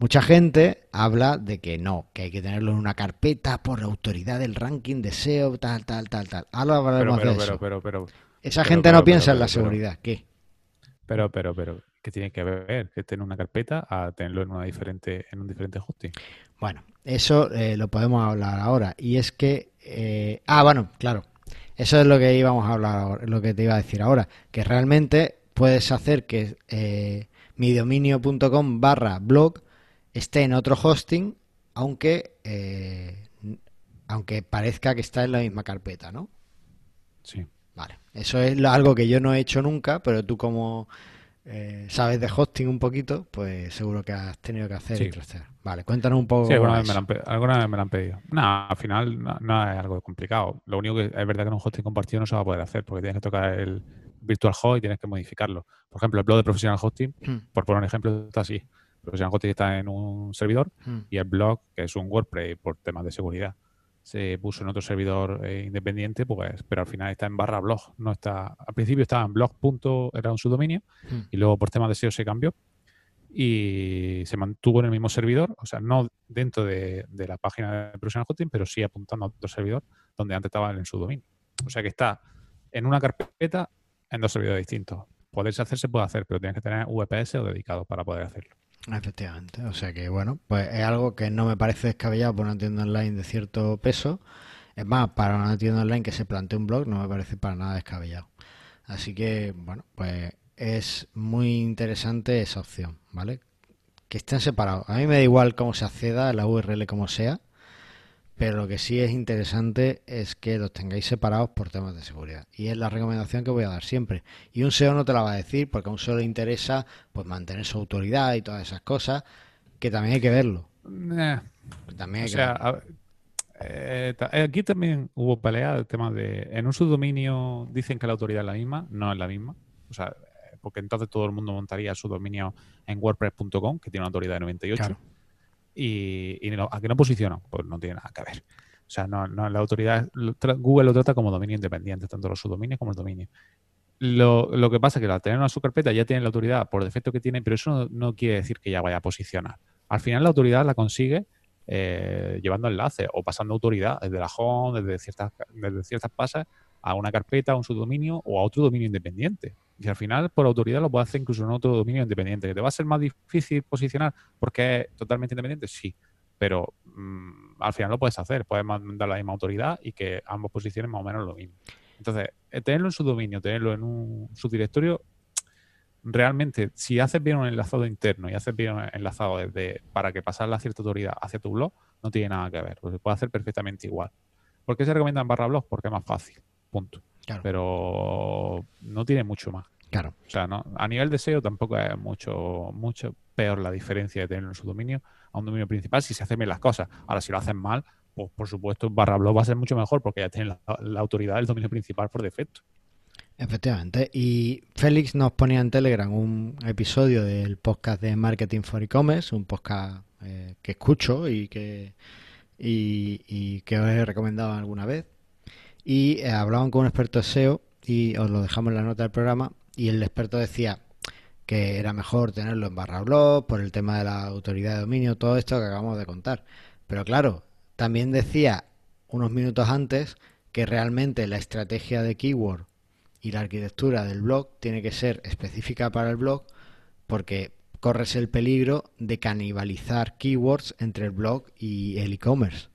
Mucha gente habla de que no, que hay que tenerlo en una carpeta por la autoridad del ranking de SEO, tal, tal, tal, tal. Ahora hablaremos pero, de pero, eso. Pero, pero, Esa gente no piensa en la seguridad. ¿Qué? Pero, pero, pero, ¿qué tiene que ver que en una carpeta a tenerlo en una diferente, en un diferente hosting? Bueno, eso eh, lo podemos hablar ahora. Y es que, eh, ah, bueno, claro. Eso es lo que íbamos a hablar, ahora, lo que te iba a decir ahora, que realmente puedes hacer que eh, midominio.com barra blog esté en otro hosting, aunque, eh, aunque parezca que está en la misma carpeta, ¿no? Sí. Vale, eso es algo que yo no he hecho nunca, pero tú como eh, sabes de hosting un poquito, pues seguro que has tenido que hacer y Vale, cuéntanos un poco. Sí, alguna vez, me lo han, pedido. No, al final no, es algo complicado. Lo único que es verdad que en un hosting compartido no se va a poder hacer porque tienes que tocar el virtual host y tienes que modificarlo. Por ejemplo, el blog de Professional Hosting, hmm. por poner un ejemplo, está así. Professional Hosting está en un servidor hmm. y el blog, que es un WordPress por temas de seguridad, se puso en otro servidor eh, independiente, pues, pero al final está en barra blog. No está, al principio estaba en blog. era un subdominio hmm. y luego por temas de SEO se cambió y se mantuvo en el mismo servidor, o sea, no dentro de, la página de Professional Hosting, pero sí apuntando a otro servidor donde antes estaba en el subdominio. O sea que está en una carpeta en dos servidores distintos. Poderse hacer se puede hacer, pero tienes que tener VPS o dedicado para poder hacerlo. Efectivamente, o sea que bueno, pues es algo que no me parece descabellado por una tienda online de cierto peso. Es más, para una tienda online que se plantee un blog no me parece para nada descabellado. Así que bueno, pues es muy interesante esa opción, ¿vale? Que estén separados. A mí me da igual cómo se acceda, la URL como sea, pero lo que sí es interesante es que los tengáis separados por temas de seguridad. Y es la recomendación que voy a dar siempre. Y un SEO no te la va a decir porque a un SEO le interesa pues mantener su autoridad y todas esas cosas, que también hay que verlo. Eh, También hay o que sea, verlo. eh, eh, aquí también hubo pelea el tema de. En un subdominio dicen que la autoridad es la misma, no es la misma. O sea, eh, porque entonces todo el mundo montaría su dominio en WordPress.com, que tiene una autoridad de 98. Claro. Y, ¿a qué no posiciona? Pues no tiene nada que ver. O sea, no, no, la autoridad, Google lo trata como dominio independiente, tanto los subdominios como el dominio. Lo, lo que pasa es que al tener una subcarpeta ya tiene la autoridad por defecto que tiene, pero eso no, no quiere decir que ya vaya a posicionar. Al final la autoridad la consigue eh, llevando enlaces o pasando autoridad desde la home, desde ciertas, desde ciertas pasas a una carpeta, a un subdominio o a otro dominio independiente. Y al final, por autoridad, lo puede hacer incluso en otro dominio independiente. ¿Que te va a ser más difícil posicionar porque es totalmente independiente? Sí. Pero mm, al final lo puedes hacer. Puedes mandar la misma autoridad y que ambos posicionen más o menos lo mismo. Entonces, eh, tenerlo en su dominio, tenerlo en un subdirectorio, realmente, si haces bien un enlazado interno y haces bien un enlazado desde para que pasar la cierta autoridad hacia tu blog, no tiene nada que ver. Pues se puede hacer perfectamente igual. ¿Por qué se recomienda en barra blog? Porque es más fácil. Punto. Claro. Pero no tiene mucho más. Claro. O sea, no, a nivel de SEO tampoco es mucho, mucho peor la diferencia de tenerlo en su dominio a un dominio principal si se hacen bien las cosas. Ahora, si lo hacen mal, pues por supuesto barra blog va a ser mucho mejor porque ya tienen la, la autoridad del dominio principal por defecto. Efectivamente. Y Félix nos ponía en Telegram un episodio del podcast de Marketing for E-Commerce, un podcast eh, que escucho y que, y, y que os he recomendado alguna vez. Y eh, hablaban con un experto SEO y os lo dejamos en la nota del programa. Y el experto decía que era mejor tenerlo en barra blog por el tema de la autoridad de dominio, todo esto que acabamos de contar. Pero claro, también decía unos minutos antes que realmente la estrategia de keyword y la arquitectura del blog tiene que ser específica para el blog porque corres el peligro de canibalizar keywords entre el blog y el e-commerce.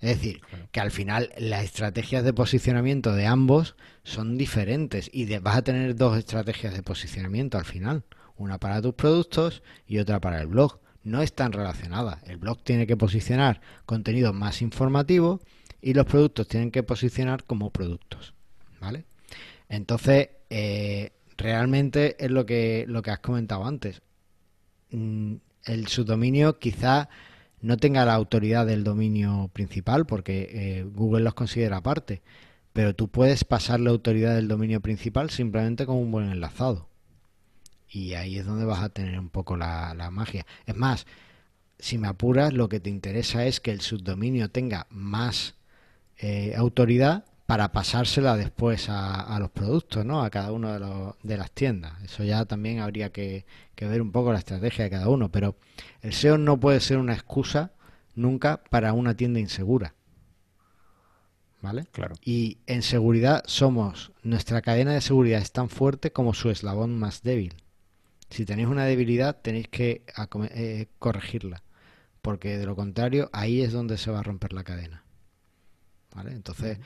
Es decir, que al final las estrategias de posicionamiento de ambos son diferentes y de- vas a tener dos estrategias de posicionamiento al final, una para tus productos y otra para el blog. No están relacionadas. El blog tiene que posicionar contenido más informativo y los productos tienen que posicionar como productos. ¿Vale? Entonces, eh, realmente es lo que, lo que has comentado antes. Mm, El subdominio quizá no tenga la autoridad del dominio principal porque eh, Google los considera aparte, pero tú puedes pasar la autoridad del dominio principal simplemente con un buen enlazado. Y ahí es donde vas a tener un poco la, la magia. Es más, si me apuras, lo que te interesa es que el subdominio tenga más eh, autoridad para pasársela después a, a los productos, ¿no? A cada uno de, los, de las tiendas. Eso ya también habría que, que ver un poco la estrategia de cada uno. Pero el SEO no puede ser una excusa nunca para una tienda insegura. ¿Vale? Claro. Y en seguridad somos, nuestra cadena de seguridad es tan fuerte como su eslabón más débil. Si tenéis una debilidad tenéis que eh, corregirla, porque de lo contrario ahí es donde se va a romper la cadena. ¿Vale? Entonces,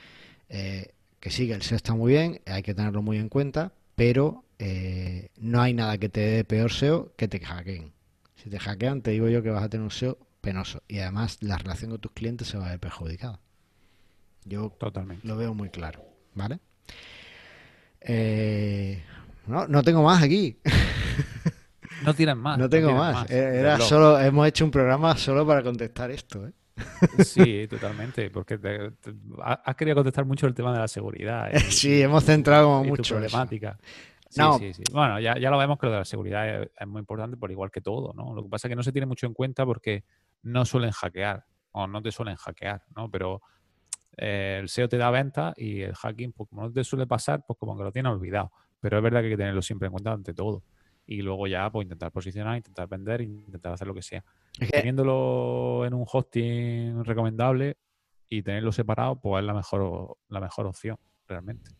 eh, que sí, que el SEO está muy bien, hay que tenerlo muy en cuenta, pero eh, no hay nada que te dé peor SEO que te hackeen. Si te hackean, te digo yo que vas a tener un SEO penoso y además la relación con tus clientes se va a ver perjudicada. Yo Totalmente. lo veo muy claro, ¿vale? Eh, no, no tengo más aquí. No tiran más. No tengo más. del Era solo, hemos hecho un programa solo para contestar esto, ¿eh? Sí, totalmente. Porque te- te- ha- has querido contestar mucho el tema de la seguridad. y- Sí, hemos centrado como mucho problemática. Sí, No. sí, sí. Bueno, ya, ya lo vemos que lo de la seguridad es, es muy importante, por igual que todo, ¿no? Lo que pasa es que no se tiene mucho en cuenta porque no suelen hackear o no te suelen hackear, ¿no? Pero eh, el SEO te da venta y el hacking, pues como no te suele pasar, pues como que lo tienes olvidado. Pero es verdad que hay que tenerlo siempre en cuenta ante todo. Y luego ya, pues intentar posicionar, intentar vender, intentar hacer lo que sea. Es que- Teniéndolo en un hosting recomendable y tenerlo separado, pues es la mejor, la mejor opción, realmente.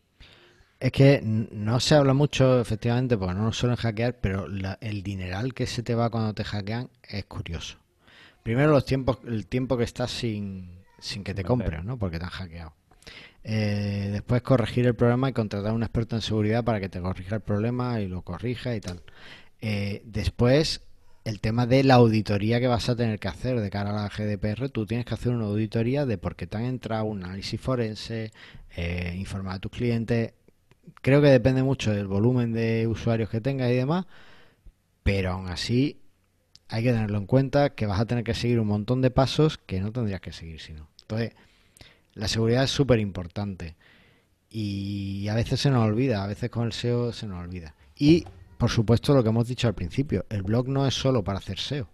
Es que no se habla mucho, efectivamente, porque no nos suelen hackear, pero la- el dineral que se te va cuando te hackean es curioso. Primero los tiempos, el tiempo que estás sin, sin que te compren, ¿no? Porque te han hackeado. Eh, después corregir el problema y contratar a un experto en seguridad para que te corrija el problema y lo corrija y tal. Eh, después el tema de la auditoría que vas a tener que hacer de cara a la GDPR, tú tienes que hacer una auditoría de por qué te han entrado, un análisis forense, eh, informar a tus clientes. Creo que depende mucho del volumen de usuarios que tengas y demás, pero aún así hay que tenerlo en cuenta que vas a tener que seguir un montón de pasos que no tendrías que seguir si no. Entonces, la seguridad es súper importante y a veces se nos olvida, a veces con el SEO se nos olvida. Y por supuesto, lo que hemos dicho al principio, el blog no es solo para hacer SEO.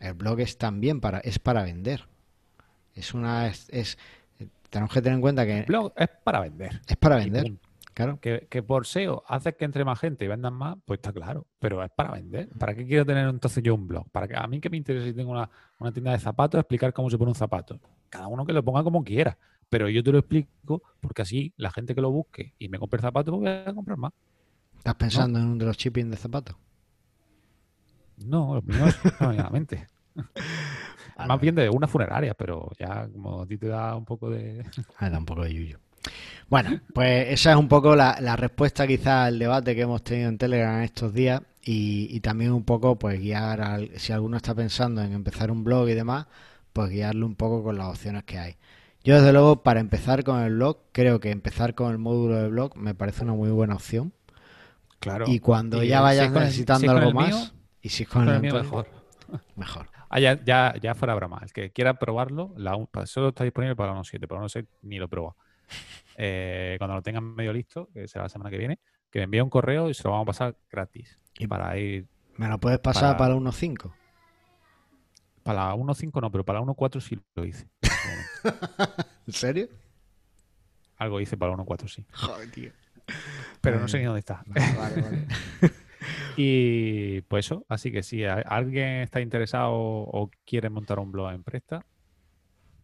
El blog es también para, es para vender. Es una, es, tenemos que tener en cuenta que el blog es para vender. Es para vender. Claro. Que, por SEO haces que entre más gente y vendan más, pues está claro. Pero es para vender. ¿Para qué quiero tener entonces yo un blog? Para que a mí que me interesa si tengo una, una tienda de zapatos, explicar cómo se pone un zapato. Cada uno que lo ponga como quiera. Pero yo te lo explico porque así la gente que lo busque y me compre el zapato, pues voy a comprar más. ¿Estás pensando en un de los shipping de zapatos? No, lo primero es la mente. Más bien de una funeraria, pero ya como a ti te da un poco de... Ah, da un poco de yuyo. Bueno, pues esa es un poco la, respuesta quizás al debate que hemos tenido en Telegram estos días y, también un poco pues guiar al, si alguno está pensando en empezar un blog y demás, pues guiarlo un poco con las opciones que hay. Yo desde luego para empezar con el blog, creo que empezar con el módulo de blog me parece una muy buena opción y cuando ya vayas necesitando algo más, y si es con, el, mío, mejor. Mejor. Ah, ya, ya, ya fuera broma. El que quiera probarlo, la, solo está disponible para 1.7, para 1.6 ni lo prueba. Eh, cuando lo tengan medio listo, que será la semana que viene, que me envíe un correo y se lo vamos a pasar gratis. Y para ir. ¿Me lo puedes pasar para, 1.5? Para 1.5 no, pero para 1.4 sí lo hice. ¿En serio? Algo hice para 1.4 sí. Joder, tío. Pero no sé ni dónde está. y pues eso, así que si alguien está interesado o quiere montar un blog en Presta,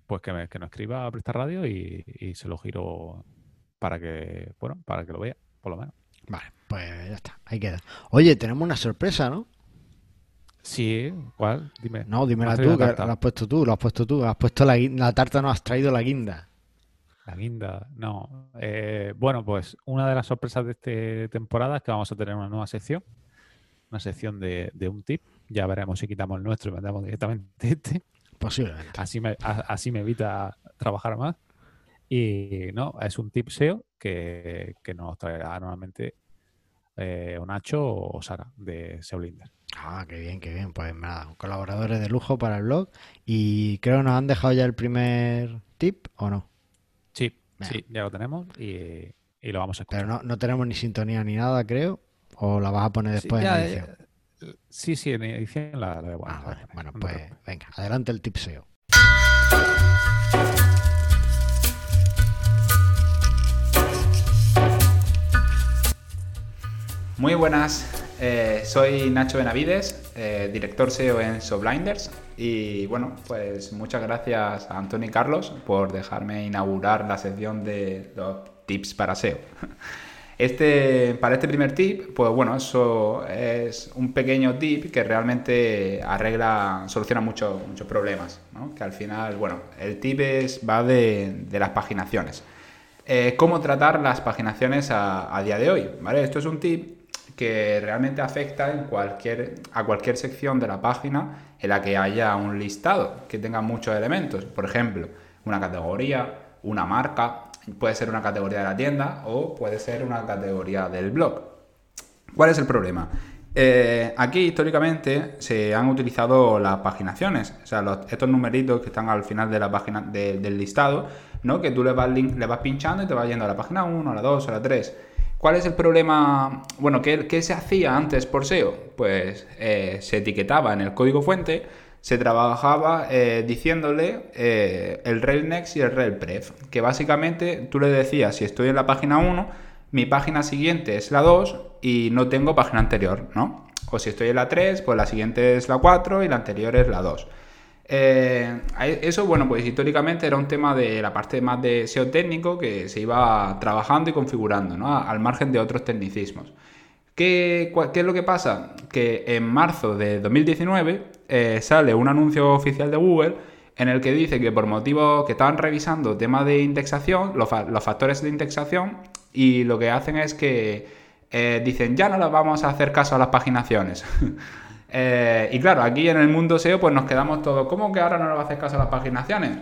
pues que, me, que nos escriba a Presta Radio y, se lo giro para que, bueno, para que lo vea, por lo menos. Vale, pues ya está, ahí queda. Oye, tenemos una sorpresa, ¿no? Sí, ¿cuál? Dime. No, dímela tú, que lo has puesto tú, lo has puesto tú. Has puesto la, la tarta, no has traído la guinda. La guinda, no. Eh, bueno, pues una de las sorpresas de esta temporada es que vamos a tener una nueva sección, una sección de, un tip. Ya veremos si quitamos el nuestro y mandamos directamente este. Posiblemente. Así me, así me evita trabajar más. Y no, es un tip SEO que, nos traerá normalmente eh, o Nacho o Sara de SEOlinder. Ah, qué bien, qué bien. Pues nada, colaboradores de lujo para el blog. Y creo que nos han dejado ya el primer tip, ¿o no? Sí, ya lo tenemos y, lo vamos a escuchar. Pero no, tenemos ni sintonía ni nada, creo. ¿O la vas a poner después en edición? Eh, sí, sí, en edición la, la ah, Bueno, pues venga, adelante el tipseo. Muy buenas, eh, soy Nacho Benavides, eh, director SEO en SoBlinders y bueno, pues muchas gracias a Antonio y Carlos por dejarme inaugurar la sección de los tips para SEO. Este, para este primer tip, pues bueno, eso es un pequeño tip que realmente arregla, soluciona muchos muchos problemas, ¿no? Que al final, bueno, el tip es, va de, las paginaciones. Eh, ¿Cómo tratar las paginaciones a, a, día de hoy? ¿vale? Esto es un tip que realmente afecta en cualquier, a cualquier sección de la página en la que haya un listado que tenga muchos elementos. Por ejemplo, una categoría, una marca, puede ser una categoría de la tienda o puede ser una categoría del blog. ¿Cuál es el problema? Eh, aquí históricamente se han utilizado las paginaciones, o sea, estos numeritos que están al final de la página del listado, ¿no? que tú le vas, le vas pinchando y te vas yendo a la página 1, a la 2, a la 3. ¿Cuál es el problema? Bueno, ¿qué, se hacía antes por SEO? Pues eh, se etiquetaba en el código fuente, se trabajaba eh, diciéndole eh, el rel next y el rel pref, que básicamente tú le decías, si estoy en la página 1, mi página siguiente es la 2 y no tengo página anterior, ¿no? O si estoy en la 3, pues la siguiente es la 4 y la anterior es la 2. Eh, eso, bueno, pues históricamente era un tema de la parte más de SEO técnico que se iba trabajando y configurando, ¿no? Al margen de otros tecnicismos. ¿Qué, es lo que pasa? Que en marzo de 2019 eh, sale un anuncio oficial de Google en el que dice que por motivos que estaban revisando temas de indexación, los, factores de indexación, y lo que hacen es que eh, dicen ya no les vamos a hacer caso a las paginaciones. Eh, y claro, aquí en el mundo SEO pues nos quedamos todos, ¿cómo que ahora no le hacer caso a las paginaciones?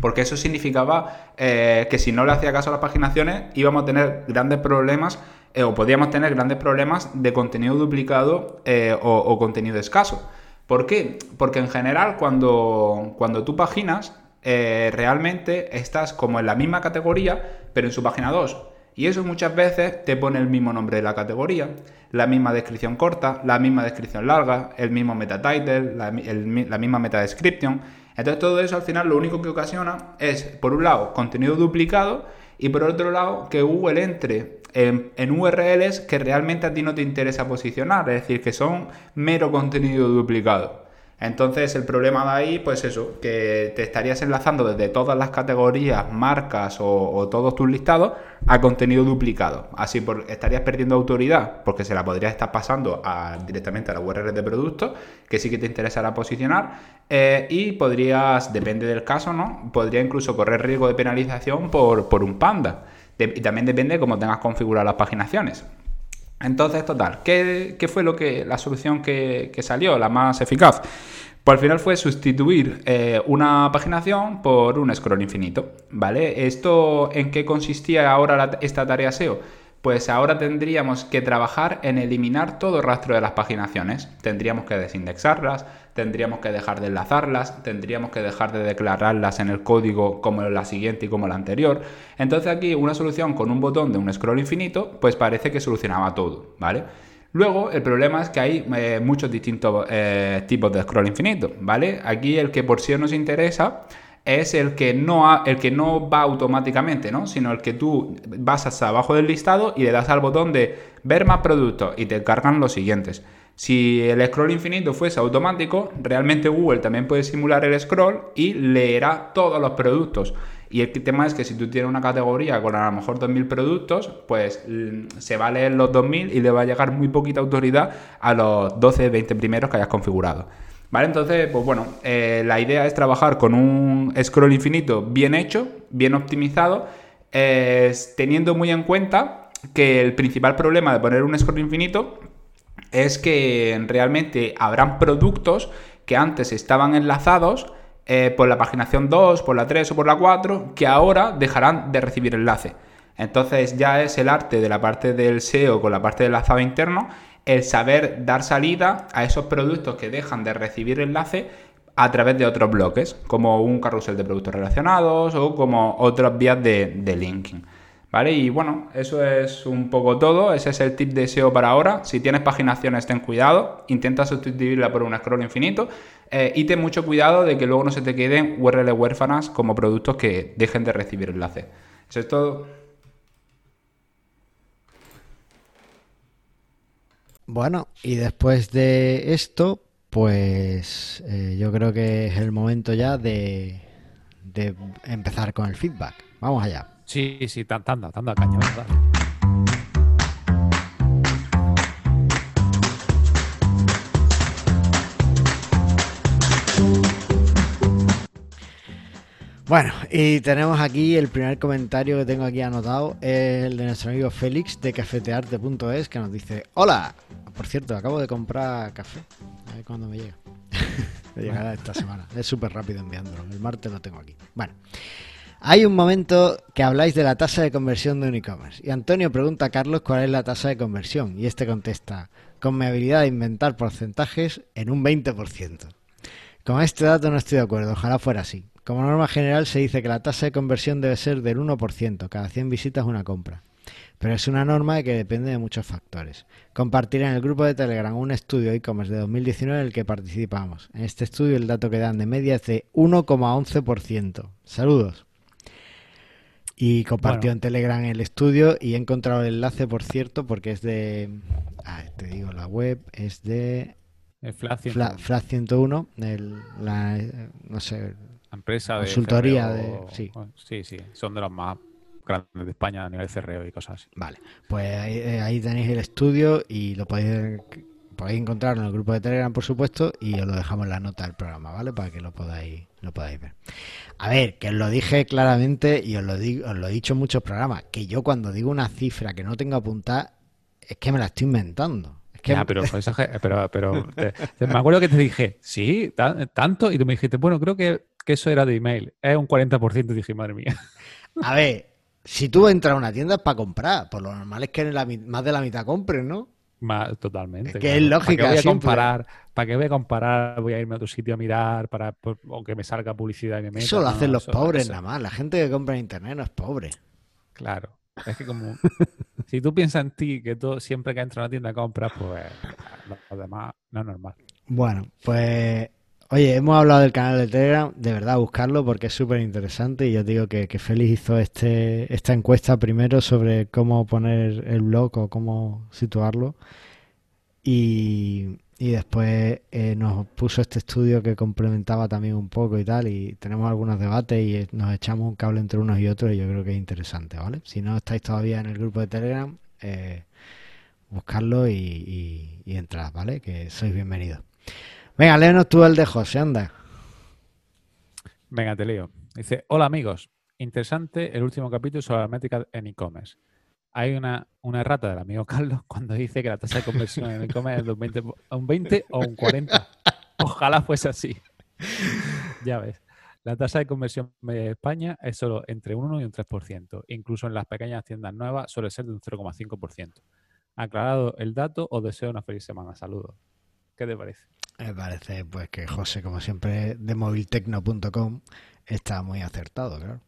Porque eso significaba eh, que si no le hacía caso a las paginaciones íbamos a tener grandes problemas eh, o podíamos tener grandes problemas de contenido duplicado o, contenido escaso. ¿Por qué? Porque en general cuando, cuando tú paginas, realmente estás como en la misma categoría, pero en su página 2. Y eso muchas veces te pone el mismo nombre de la categoría, la misma descripción corta, la misma descripción larga, el mismo meta title, la, misma meta description. Entonces todo eso al final lo único que ocasiona es, por un lado, contenido duplicado y por otro lado, que Google entre en, en, URLs que realmente a ti no te interesa posicionar, es decir, que son mero contenido duplicado. Entonces el problema de ahí, pues eso, que te estarías enlazando desde todas las categorías, marcas o, todos tus listados a contenido duplicado. Así por, estarías perdiendo autoridad porque se la podrías estar pasando directamente a la URL de productos, que sí que te interesará posicionar. Eh, y podrías, depende del caso, ¿no? Podría incluso correr riesgo de penalización por, por un panda. y también depende de cómo tengas configuradas las paginaciones. Entonces, total, ¿qué, fue lo que, la solución que, salió, la más eficaz? Pues al final fue sustituir eh, una paginación por un scroll infinito, ¿vale? ¿Esto en qué consistía ahora esta tarea SEO? Pues ahora tendríamos que trabajar en eliminar todo rastro de las paginaciones. Tendríamos que desindexarlas, tendríamos que dejar de enlazarlas, tendríamos que dejar de declararlas en el código como la siguiente y como la anterior. Entonces aquí una solución con un botón de un scroll infinito, pues parece que solucionaba todo, ¿vale? Luego, el problema es que hay eh, muchos distintos eh, tipos de scroll infinito, ¿vale? Aquí el que por sí nos interesa es el que no, el que no va automáticamente, ¿no? Sino el que tú vas hasta abajo del listado y le das al botón de ver más productos y te cargan los siguientes. Si el scroll infinito fuese automático, realmente Google también puede simular el scroll y leerá todos los productos. Y el tema es que si tú tienes una categoría con a lo mejor 2.000 productos, pues mm, se va a leer los 2.000 y le va a llegar muy poquita autoridad a los 12, 20 primeros que hayas configurado. ¿Vale? Entonces, pues bueno, eh, la idea es trabajar con un scroll infinito bien hecho, bien optimizado, teniendo muy en cuenta que el principal problema de poner un scroll infinito es que realmente habrán productos que antes estaban enlazados eh, por la paginación 2, por la 3 o por la 4, que ahora dejarán de recibir enlace. Entonces ya es el arte de la parte del SEO con la parte del enlazado interno, el saber dar salida a esos productos que dejan de recibir enlace a través de otros bloques, como un carrusel de productos relacionados o como otras vías de, linking. ¿Vale? Y bueno, eso es un poco todo. Ese es el tip de SEO para ahora. Si tienes paginaciones, ten cuidado. Intenta sustituirla por un scroll infinito. Eh, y ten mucho cuidado de que luego no se te queden URL huérfanas como productos que dejen de recibir enlace. Eso es todo. Bueno, y después de esto, pues eh, yo creo que es el momento ya de, de empezar con el feedback. Vamos allá. Sí, sí, tanda, tanda, cañón. Bueno, y tenemos aquí el primer comentario que tengo aquí anotado, el de nuestro amigo Félix de cafetearte.es que nos dice, hola, por cierto, acabo de comprar café, a ver cuándo me llega. me llegará esta semana, es súper rápido enviándolo, el martes lo tengo aquí. Bueno, hay un momento que habláis de la tasa de conversión de un e-commerce y Antonio pregunta a Carlos cuál es la tasa de conversión y este contesta, con mi habilidad de inventar porcentajes en un 20%. Con este dato no estoy de acuerdo, ojalá fuera así. Como norma general se dice que la tasa de conversión debe ser del 1%, cada 100 visitas una compra. Pero es una norma que depende de muchos factores. Compartiré en el grupo de Telegram un estudio e-commerce de 2019 en el que participamos. En este estudio el dato que dan de media es de 1,11%. Saludos. Y compartió en Telegram el estudio y he encontrado el enlace, por cierto, porque es de. Ah, te digo, la web es de. El Flash 101. la, no sé. La empresa de. Consultoría de. Sí. sí, sí. Son de los más grandes de España a nivel CRO y cosas así. Vale. Pues ahí, eh, ahí tenéis el estudio y lo podéis podéis encontrarlo en el grupo de Telegram, por supuesto, y os lo dejamos en la nota del programa, ¿vale? Para que lo podáis, lo podáis ver. A ver, que os lo dije claramente y os lo, digo, os lo he dicho en muchos programas, que yo cuando digo una cifra que no tengo apuntada, es que me la estoy inventando. Que Ya, pero, pero, pero te- te- me acuerdo que te dije, sí, ta- tanto, y tú me dijiste, bueno, creo que, que eso era de email, es un 40%, y dije, madre mía. A ver, si tú entras a una tienda es para comprar. Por lo normal es que en la más de la mitad compres, ¿no? Más, totalmente. Es que claro. es lógica, ¿Para qué voy a comparar? ¿Para qué voy a comparar? Voy a irme a otro sitio a mirar para por- o que me salga publicidad y me meta. Eso lo hacen no, los pobres nada más. La gente que compra en internet no es pobre. Claro. Es que como si tú piensas en ti que tú siempre que entras a una tienda compras, pues lo demás no es normal. Bueno, pues oye, hemos hablado del canal de Telegram, de verdad buscarlo porque es súper interesante y yo digo que, que Félix hizo este, esta encuesta primero sobre cómo poner el blog o cómo situarlo y, y después eh, nos puso este estudio que complementaba también un poco y tal y tenemos algunos debates y eh, nos echamos un cable entre unos y otros y yo creo que es interesante, ¿vale? Si no estáis todavía en el grupo de Telegram, eh, buscarlo y, y, y entrad, ¿vale? Que sois bienvenidos. Venga, léenos tú el de José, anda. Venga, te leo. Dice, hola amigos, interesante el último capítulo sobre la métrica en e-commerce. Hay una, una errata del amigo Carlos cuando dice que la tasa de conversión en e-commerce es de un 20, po- un 20 o un 40. Ojalá fuese así. Ya ves. La tasa de conversión media de España es solo entre un 1 y un 3%. Incluso en las pequeñas tiendas nuevas suele ser de un 0,5%. Aclarado el dato, os deseo una feliz semana. Saludos. ¿Qué te parece? Me parece pues que José, como siempre, de moviltecno.com está muy acertado, claro.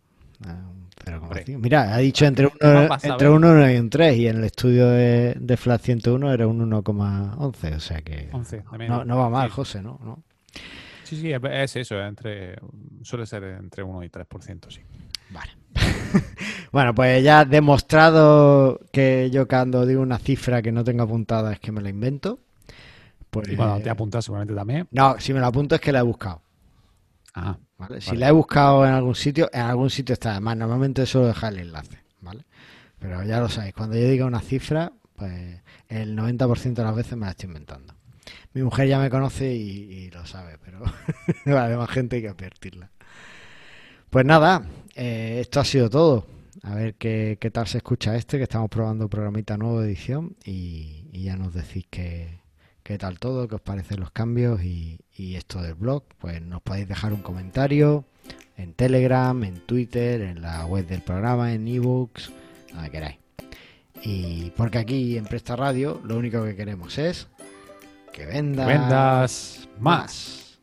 Ah, 0,5. Hombre. Mira, ha dicho entre, ¿Qué uno, más vas a entre ver? un 1 y un 3 y en el estudio de, de Flat 101 era un 1,11, o sea que 11. de media. no, no va mal. José, ¿no? ¿no? Sí, sí, es, es eso, entre, suele ser entre 1 y 3%, sí. Vale. bueno, pues ya demostrado que yo cuando digo una cifra que no tengo apuntada es que me la invento. Pues, Y cuando te apuntas seguramente también. No, si me la apunto es que la he buscado. Ah, ¿vale? Si Vale. la he buscado en algún sitio, en algún sitio está. Además, normalmente suelo dejar el enlace, ¿vale? Pero ya lo sabéis, cuando yo diga una cifra, pues el 90% de las veces me la estoy inventando. Mi mujer ya me conoce y, y lo sabe, pero la demás gente hay que advertirla. Pues nada, eh, esto ha sido todo. A ver qué, qué tal se escucha este, que estamos probando programita nuevo de edición y, y ya nos decís qué, qué tal todo, qué os parecen los cambios y, y esto del blog. Pues nos podéis dejar un comentario en Telegram, en Twitter, en la web del programa, en ebooks, donde queráis. Y porque aquí en Presta Radio lo único que queremos es que vendas, vendas más.